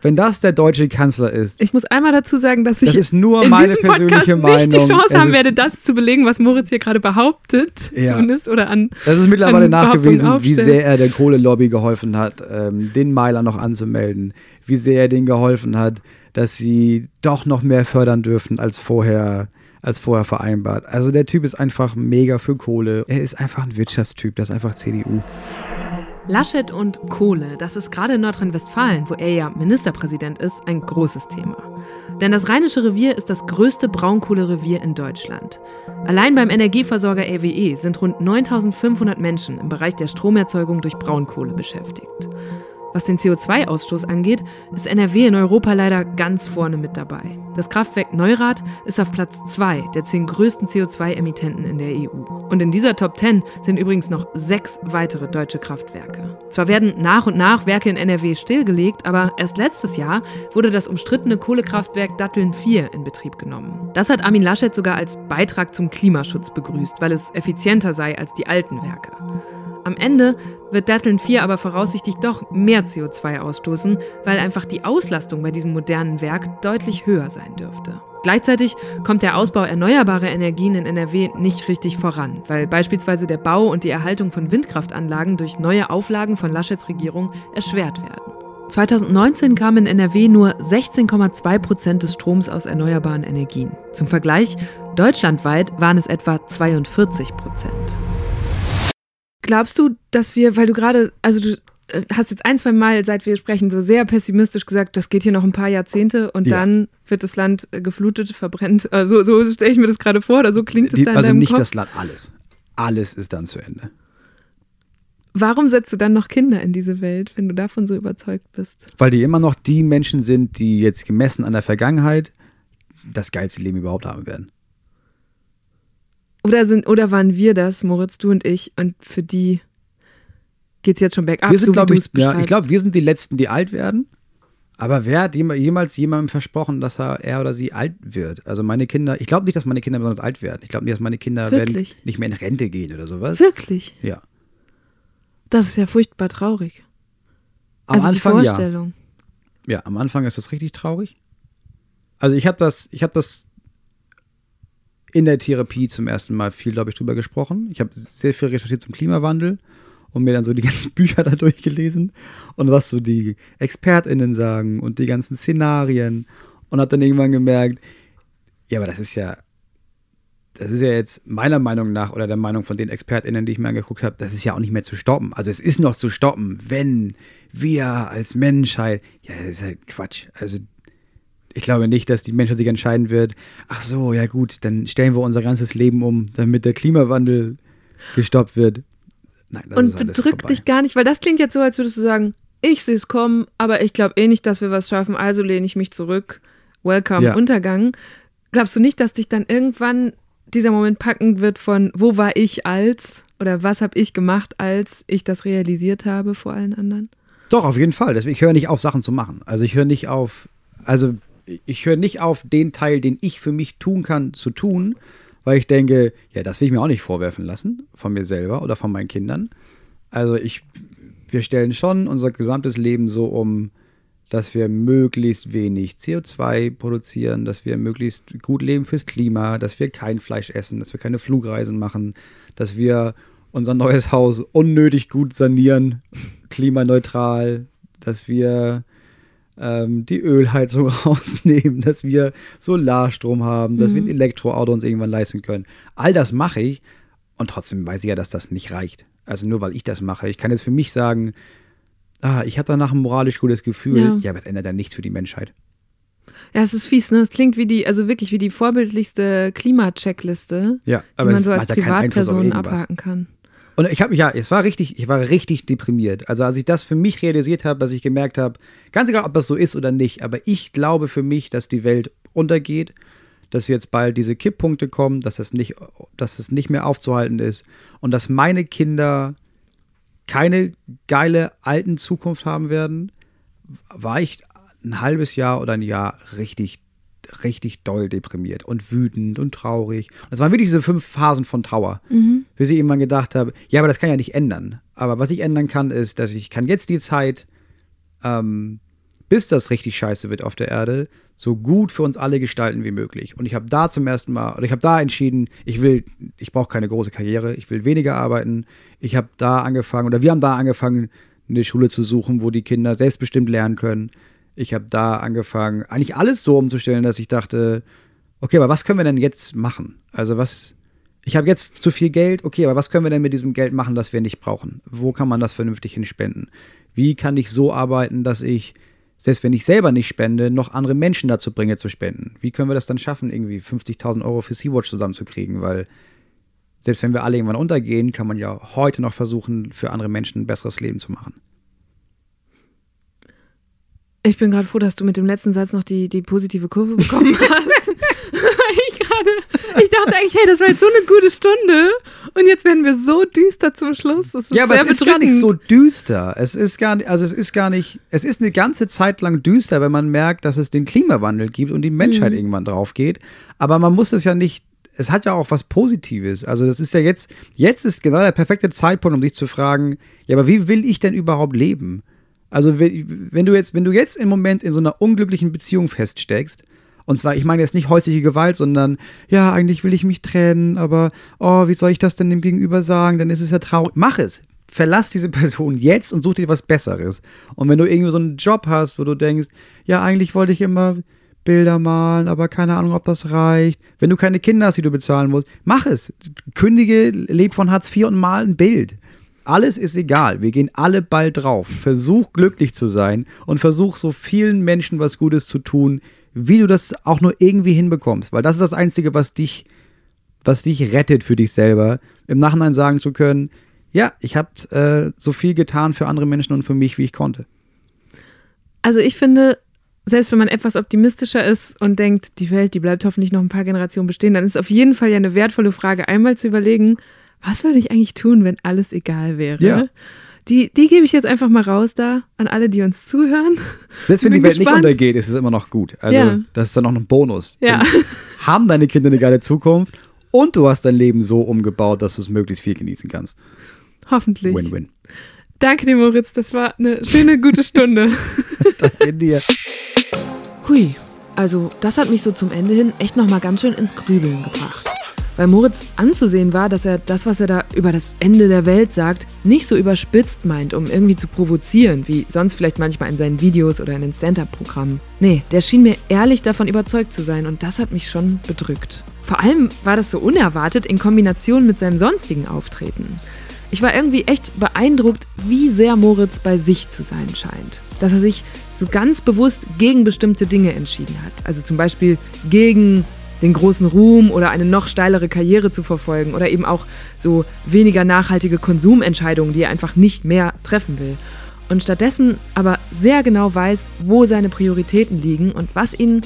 Speaker 1: Wenn das der deutsche Kanzler ist.
Speaker 2: Ich muss einmal dazu sagen, dass ich
Speaker 1: das ist nur
Speaker 2: in
Speaker 1: meine
Speaker 2: diesem Podcast nicht die
Speaker 1: Meinung.
Speaker 2: Chance
Speaker 1: Es
Speaker 2: haben werde, das zu belegen, was Moritz hier gerade behauptet,
Speaker 1: Ja.
Speaker 2: zumindest oder an.
Speaker 1: Das ist mittlerweile nachgewiesen, wie sehr er der Kohlelobby geholfen hat, ähm, den Meiler noch anzumelden, wie sehr er denen geholfen hat, dass sie doch noch mehr fördern dürfen als vorher, als vorher vereinbart. Also der Typ ist einfach mega für Kohle. Er ist einfach ein Wirtschaftstyp, das ist einfach CDU.
Speaker 2: Laschet und Kohle, das ist gerade in Nordrhein-Westfalen, wo er ja Ministerpräsident ist, ein großes Thema. Denn das Rheinische Revier ist das größte Braunkohlerevier in Deutschland. Allein beim Energieversorger RWE sind rund 9500 Menschen im Bereich der Stromerzeugung durch Braunkohle beschäftigt. Was den CO2-Ausstoß angeht, ist NRW in Europa leider ganz vorne mit dabei. Das Kraftwerk Neurath ist auf Platz 2 der zehn größten CO2-Emittenten in der EU. Und in dieser Top 10 sind übrigens noch sechs weitere deutsche Kraftwerke. Zwar werden nach und nach Werke in NRW stillgelegt, aber erst letztes Jahr wurde das umstrittene Kohlekraftwerk Datteln 4 in Betrieb genommen. Das hat Armin Laschet sogar als Beitrag zum Klimaschutz begrüßt, weil es effizienter sei als die alten Werke. Am Ende wird Datteln 4 aber voraussichtlich doch mehr CO2 ausstoßen, weil einfach die Auslastung bei diesem modernen Werk deutlich höher sein dürfte. Gleichzeitig kommt der Ausbau erneuerbarer Energien in NRW nicht richtig voran, weil beispielsweise der Bau und die Erhaltung von Windkraftanlagen durch neue Auflagen von Laschets Regierung erschwert werden. 2019 kamen in NRW nur 16,2 Prozent des Stroms aus erneuerbaren Energien. Zum Vergleich, deutschlandweit waren es etwa 42 Prozent. Glaubst du, dass wir, weil du gerade, also du äh, hast jetzt ein, zwei Mal, seit wir sprechen, so sehr pessimistisch gesagt, das geht hier noch ein paar Jahrzehnte und
Speaker 1: Ja.
Speaker 2: dann wird das Land äh, geflutet, verbrennt. Äh, so stelle ich mir das gerade vor oder so klingt es
Speaker 1: Die,
Speaker 2: da in
Speaker 1: also nicht
Speaker 2: Kopf.
Speaker 1: das Land, alles. Alles ist dann zu Ende.
Speaker 2: Warum setzt du dann noch Kinder in diese Welt, wenn du davon so überzeugt bist?
Speaker 1: Weil die immer noch die Menschen sind, die jetzt gemessen an der Vergangenheit das geilste Leben überhaupt haben werden.
Speaker 2: Oder, sind, oder waren wir das, Moritz, du und ich, und für die geht es jetzt schon bergab,
Speaker 1: wir sind,
Speaker 2: so wie
Speaker 1: ich, ja, ich glaube, wir sind die Letzten, die alt werden. Aber wer hat jem- jemals jemandem versprochen, dass er, er oder sie alt wird? Also meine Kinder, ich glaube nicht, dass meine Kinder besonders alt werden. Ich glaube nicht, dass meine Kinder werden nicht mehr in Rente gehen oder sowas.
Speaker 2: Wirklich?
Speaker 1: Ja.
Speaker 2: Das ist ja furchtbar traurig.
Speaker 1: Am
Speaker 2: also
Speaker 1: Anfang
Speaker 2: die
Speaker 1: ja.
Speaker 2: Vorstellung.
Speaker 1: Ja, am Anfang ist das richtig traurig. Also ich habe das, ich habe das in der Therapie zum ersten Mal viel, glaube ich, drüber gesprochen. Ich habe sehr viel recherchiert zum Klimawandel und mir dann so die ganzen Bücher da durchgelesen und was so die ExpertInnen sagen und die ganzen Szenarien und habe dann irgendwann gemerkt, ja, aber das ist ja, das ist ja jetzt meiner Meinung nach oder der Meinung von den ExpertInnen, die ich mir angeguckt habe, das ist ja auch nicht mehr zu stoppen. Also es ist noch zu stoppen, wenn wir als Menschheit, ja, das ist halt Quatsch. Also ich glaube nicht, dass die Menschheit sich entscheiden wird, ach so, ja gut, dann stellen wir unser ganzes Leben um, damit der Klimawandel gestoppt wird. Nein, das
Speaker 2: Und bedrückt dich gar nicht, weil das klingt jetzt so, als würdest du sagen, ich sehe es kommen, aber ich glaube eh nicht, dass wir was schaffen, also lehne ich mich zurück. Welcome,
Speaker 1: Ja.
Speaker 2: Untergang. Glaubst du nicht, dass dich dann irgendwann dieser Moment packen wird von, wo war ich als oder was habe ich gemacht, als ich das realisiert habe vor allen anderen?
Speaker 1: Doch, auf jeden Fall. Deswegen, ich höre nicht auf, Sachen zu machen. Also ich höre nicht auf, also ich höre nicht auf, den Teil, den ich für mich tun kann, zu tun, weil ich denke, ja, das will ich mir auch nicht vorwerfen lassen, von mir selber oder von meinen Kindern. Also ich, wir stellen schon unser gesamtes Leben so um, dass wir möglichst wenig CO2 produzieren, dass wir möglichst gut leben fürs Klima, dass wir kein Fleisch essen, dass wir keine Flugreisen machen, dass wir unser neues Haus unnötig gut sanieren, klimaneutral, dass wir ähm, die Ölheizung rausnehmen, dass wir Solarstrom haben, dass wir ein Elektroauto uns irgendwann leisten können. All das mache ich und trotzdem weiß ich ja, dass das nicht reicht. Also nur weil ich das mache. Ich kann jetzt für mich sagen, ah, ich habe danach ein moralisch gutes Gefühl.
Speaker 2: Ja.
Speaker 1: Ja, aber es ändert dann nichts für die Menschheit.
Speaker 2: Ja, es ist fies, ne? Es klingt wie die, also wirklich wie die vorbildlichste Klimacheckliste,
Speaker 1: Ja,
Speaker 2: die man so als
Speaker 1: ja
Speaker 2: Privatperson abhaken kann.
Speaker 1: Und ich habe ja, es war richtig, ich war richtig deprimiert. Also als ich das für mich realisiert habe, dass ich gemerkt habe, ganz egal, ob das so ist oder nicht, aber ich glaube für mich, dass die Welt untergeht, dass jetzt bald diese Kipppunkte kommen, dass es nicht, dass es nicht mehr aufzuhalten ist und dass meine Kinder keine geile alten Zukunft haben werden, war ich ein halbes Jahr oder ein Jahr richtig richtig doll deprimiert und wütend und traurig. Das waren wirklich diese fünf Phasen von Trauer, mhm. bis ich irgendwann gedacht habe, ja, aber das kann ja nicht ändern. Aber was ich ändern kann, ist, dass ich kann jetzt die Zeit, ähm, bis das richtig scheiße wird auf der Erde, so gut für uns alle gestalten wie möglich. Und ich habe da zum ersten Mal, oder ich habe da entschieden, ich will, ich brauche keine große Karriere, ich will weniger arbeiten. Ich habe da angefangen, oder wir haben da angefangen, eine Schule zu suchen, wo die Kinder selbstbestimmt lernen können. Ich habe da angefangen, eigentlich alles so umzustellen, dass ich dachte, okay, aber was können wir denn jetzt machen? Also was, ich habe jetzt zu viel Geld, okay, aber was können wir denn mit diesem Geld machen, das wir nicht brauchen? Wo kann man das vernünftig hinspenden? Wie kann ich so arbeiten, dass ich, selbst wenn ich selber nicht spende, noch andere Menschen dazu bringe zu spenden? Wie können wir das dann schaffen, irgendwie 50.000 Euro für Sea-Watch zusammenzukriegen? Weil selbst wenn wir alle irgendwann untergehen, kann man ja heute noch versuchen, für andere Menschen ein besseres Leben zu machen.
Speaker 2: Ich bin gerade froh, dass du mit dem letzten Satz noch die, die positive Kurve bekommen hast. ich, grade, ich dachte eigentlich, hey, das war jetzt so eine gute Stunde und jetzt werden wir so düster zum Schluss.
Speaker 1: ja, aber es ist gar nicht so düster. Es ist gar nicht, also es ist gar nicht, es ist eine ganze Zeit lang düster, wenn man merkt, dass es den Klimawandel gibt und die Menschheit mhm. irgendwann drauf geht. Aber man muss es ja nicht es hat ja auch was Positives. Also das ist ja jetzt, jetzt ist genau der perfekte Zeitpunkt, um sich zu fragen, ja, aber wie will ich denn überhaupt leben? Also wenn du jetzt, wenn du jetzt im Moment in so einer unglücklichen Beziehung feststeckst, und zwar, ich meine jetzt nicht häusliche Gewalt, sondern ja, eigentlich will ich mich trennen, aber oh, wie soll ich das denn dem Gegenüber sagen? Dann ist es ja traurig. Mach es. Verlass diese Person jetzt und such dir was Besseres. Und wenn du irgendwie so einen Job hast, wo du denkst, ja, eigentlich wollte ich immer Bilder malen, aber keine Ahnung, ob das reicht. Wenn du keine Kinder hast, die du bezahlen musst, mach es. Kündige, leb von Hartz IV und mal ein Bild. Alles ist egal. Wir gehen alle bald drauf. Versuch glücklich zu sein und versuch so vielen Menschen was Gutes zu tun, wie du das auch nur irgendwie hinbekommst. Weil das ist das Einzige, was dich, was dich rettet für dich selber. Im Nachhinein sagen zu können, ja, ich habe äh, so viel getan für andere Menschen und für mich, wie ich konnte.
Speaker 2: Also ich finde, selbst wenn man etwas optimistischer ist und denkt, die Welt, die bleibt hoffentlich noch ein paar Generationen bestehen, dann ist es auf jeden Fall ja eine wertvolle Frage, einmal zu überlegen, was würde ich eigentlich tun, wenn alles egal wäre?
Speaker 1: Ja.
Speaker 2: Die, die gebe ich jetzt einfach mal raus da an alle, die uns zuhören.
Speaker 1: Selbst wenn die Welt gespannt. nicht untergeht, ist es immer noch gut. Also ja. das ist dann noch ein Bonus.
Speaker 2: Ja.
Speaker 1: haben deine Kinder eine geile Zukunft und du hast dein Leben so umgebaut, dass du es möglichst viel genießen kannst.
Speaker 2: Hoffentlich.
Speaker 1: Win-win.
Speaker 2: Danke dir, Moritz. Das war eine schöne, gute Stunde.
Speaker 1: Danke dir.
Speaker 2: Hui, also das hat mich so zum Ende hin echt nochmal ganz schön ins Grübeln gebracht. Bei Moritz anzusehen war, dass er das, was er da über das Ende der Welt sagt, nicht so überspitzt meint, um irgendwie zu provozieren, wie sonst vielleicht manchmal in seinen Videos oder in den Stand-up-Programmen. Nee, der schien mir ehrlich davon überzeugt zu sein und das hat mich schon bedrückt. Vor allem war das so unerwartet in Kombination mit seinem sonstigen Auftreten. Ich war irgendwie echt beeindruckt, wie sehr Moritz bei sich zu sein scheint. Dass er sich so ganz bewusst gegen bestimmte Dinge entschieden hat. Also zum Beispiel gegen den großen Ruhm oder eine noch steilere Karriere zu verfolgen oder eben auch so weniger nachhaltige Konsumentscheidungen, die er einfach nicht mehr treffen will. Und stattdessen aber sehr genau weiß, wo seine Prioritäten liegen und was ihn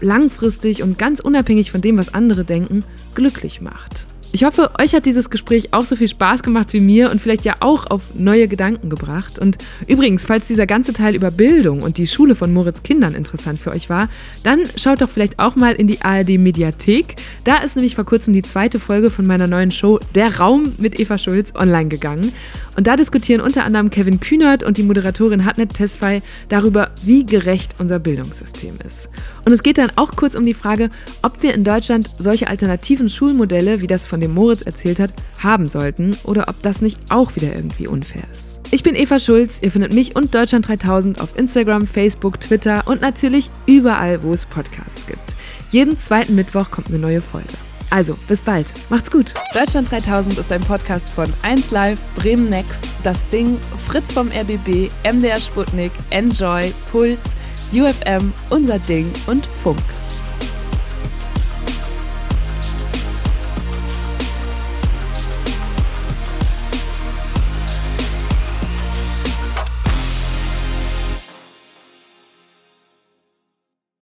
Speaker 2: langfristig und ganz unabhängig von dem, was andere denken, glücklich macht. Ich hoffe, euch hat dieses Gespräch auch so viel Spaß gemacht wie mir und vielleicht ja auch auf neue Gedanken gebracht. Und übrigens, falls dieser ganze Teil über Bildung und die Schule von Moritz Kindern interessant für euch war, dann schaut doch vielleicht auch mal in die ARD Mediathek. Da ist nämlich vor kurzem die zweite Folge von meiner neuen Show Der Raum mit Eva Schulz online gegangen. Und da diskutieren unter anderem Kevin Kühnert und die Moderatorin Hatnet Tesfay darüber, wie gerecht unser Bildungssystem ist. Und es geht dann auch kurz um die Frage, ob wir in Deutschland solche alternativen Schulmodelle, wie das von dem Moritz erzählt hat, haben sollten oder ob das nicht auch wieder irgendwie unfair ist. Ich bin Eva Schulz, ihr findet mich und Deutschland 3000 auf Instagram, Facebook, Twitter und natürlich überall, wo es Podcasts gibt. Jeden zweiten Mittwoch kommt eine neue Folge. Also, bis bald. Macht's gut. Deutschland 3000 ist ein Podcast von 1Live, Bremen Next, Das Ding, Fritz vom RBB, MDR Sputnik, Enjoy, Puls, UFM, Unser Ding und Funk.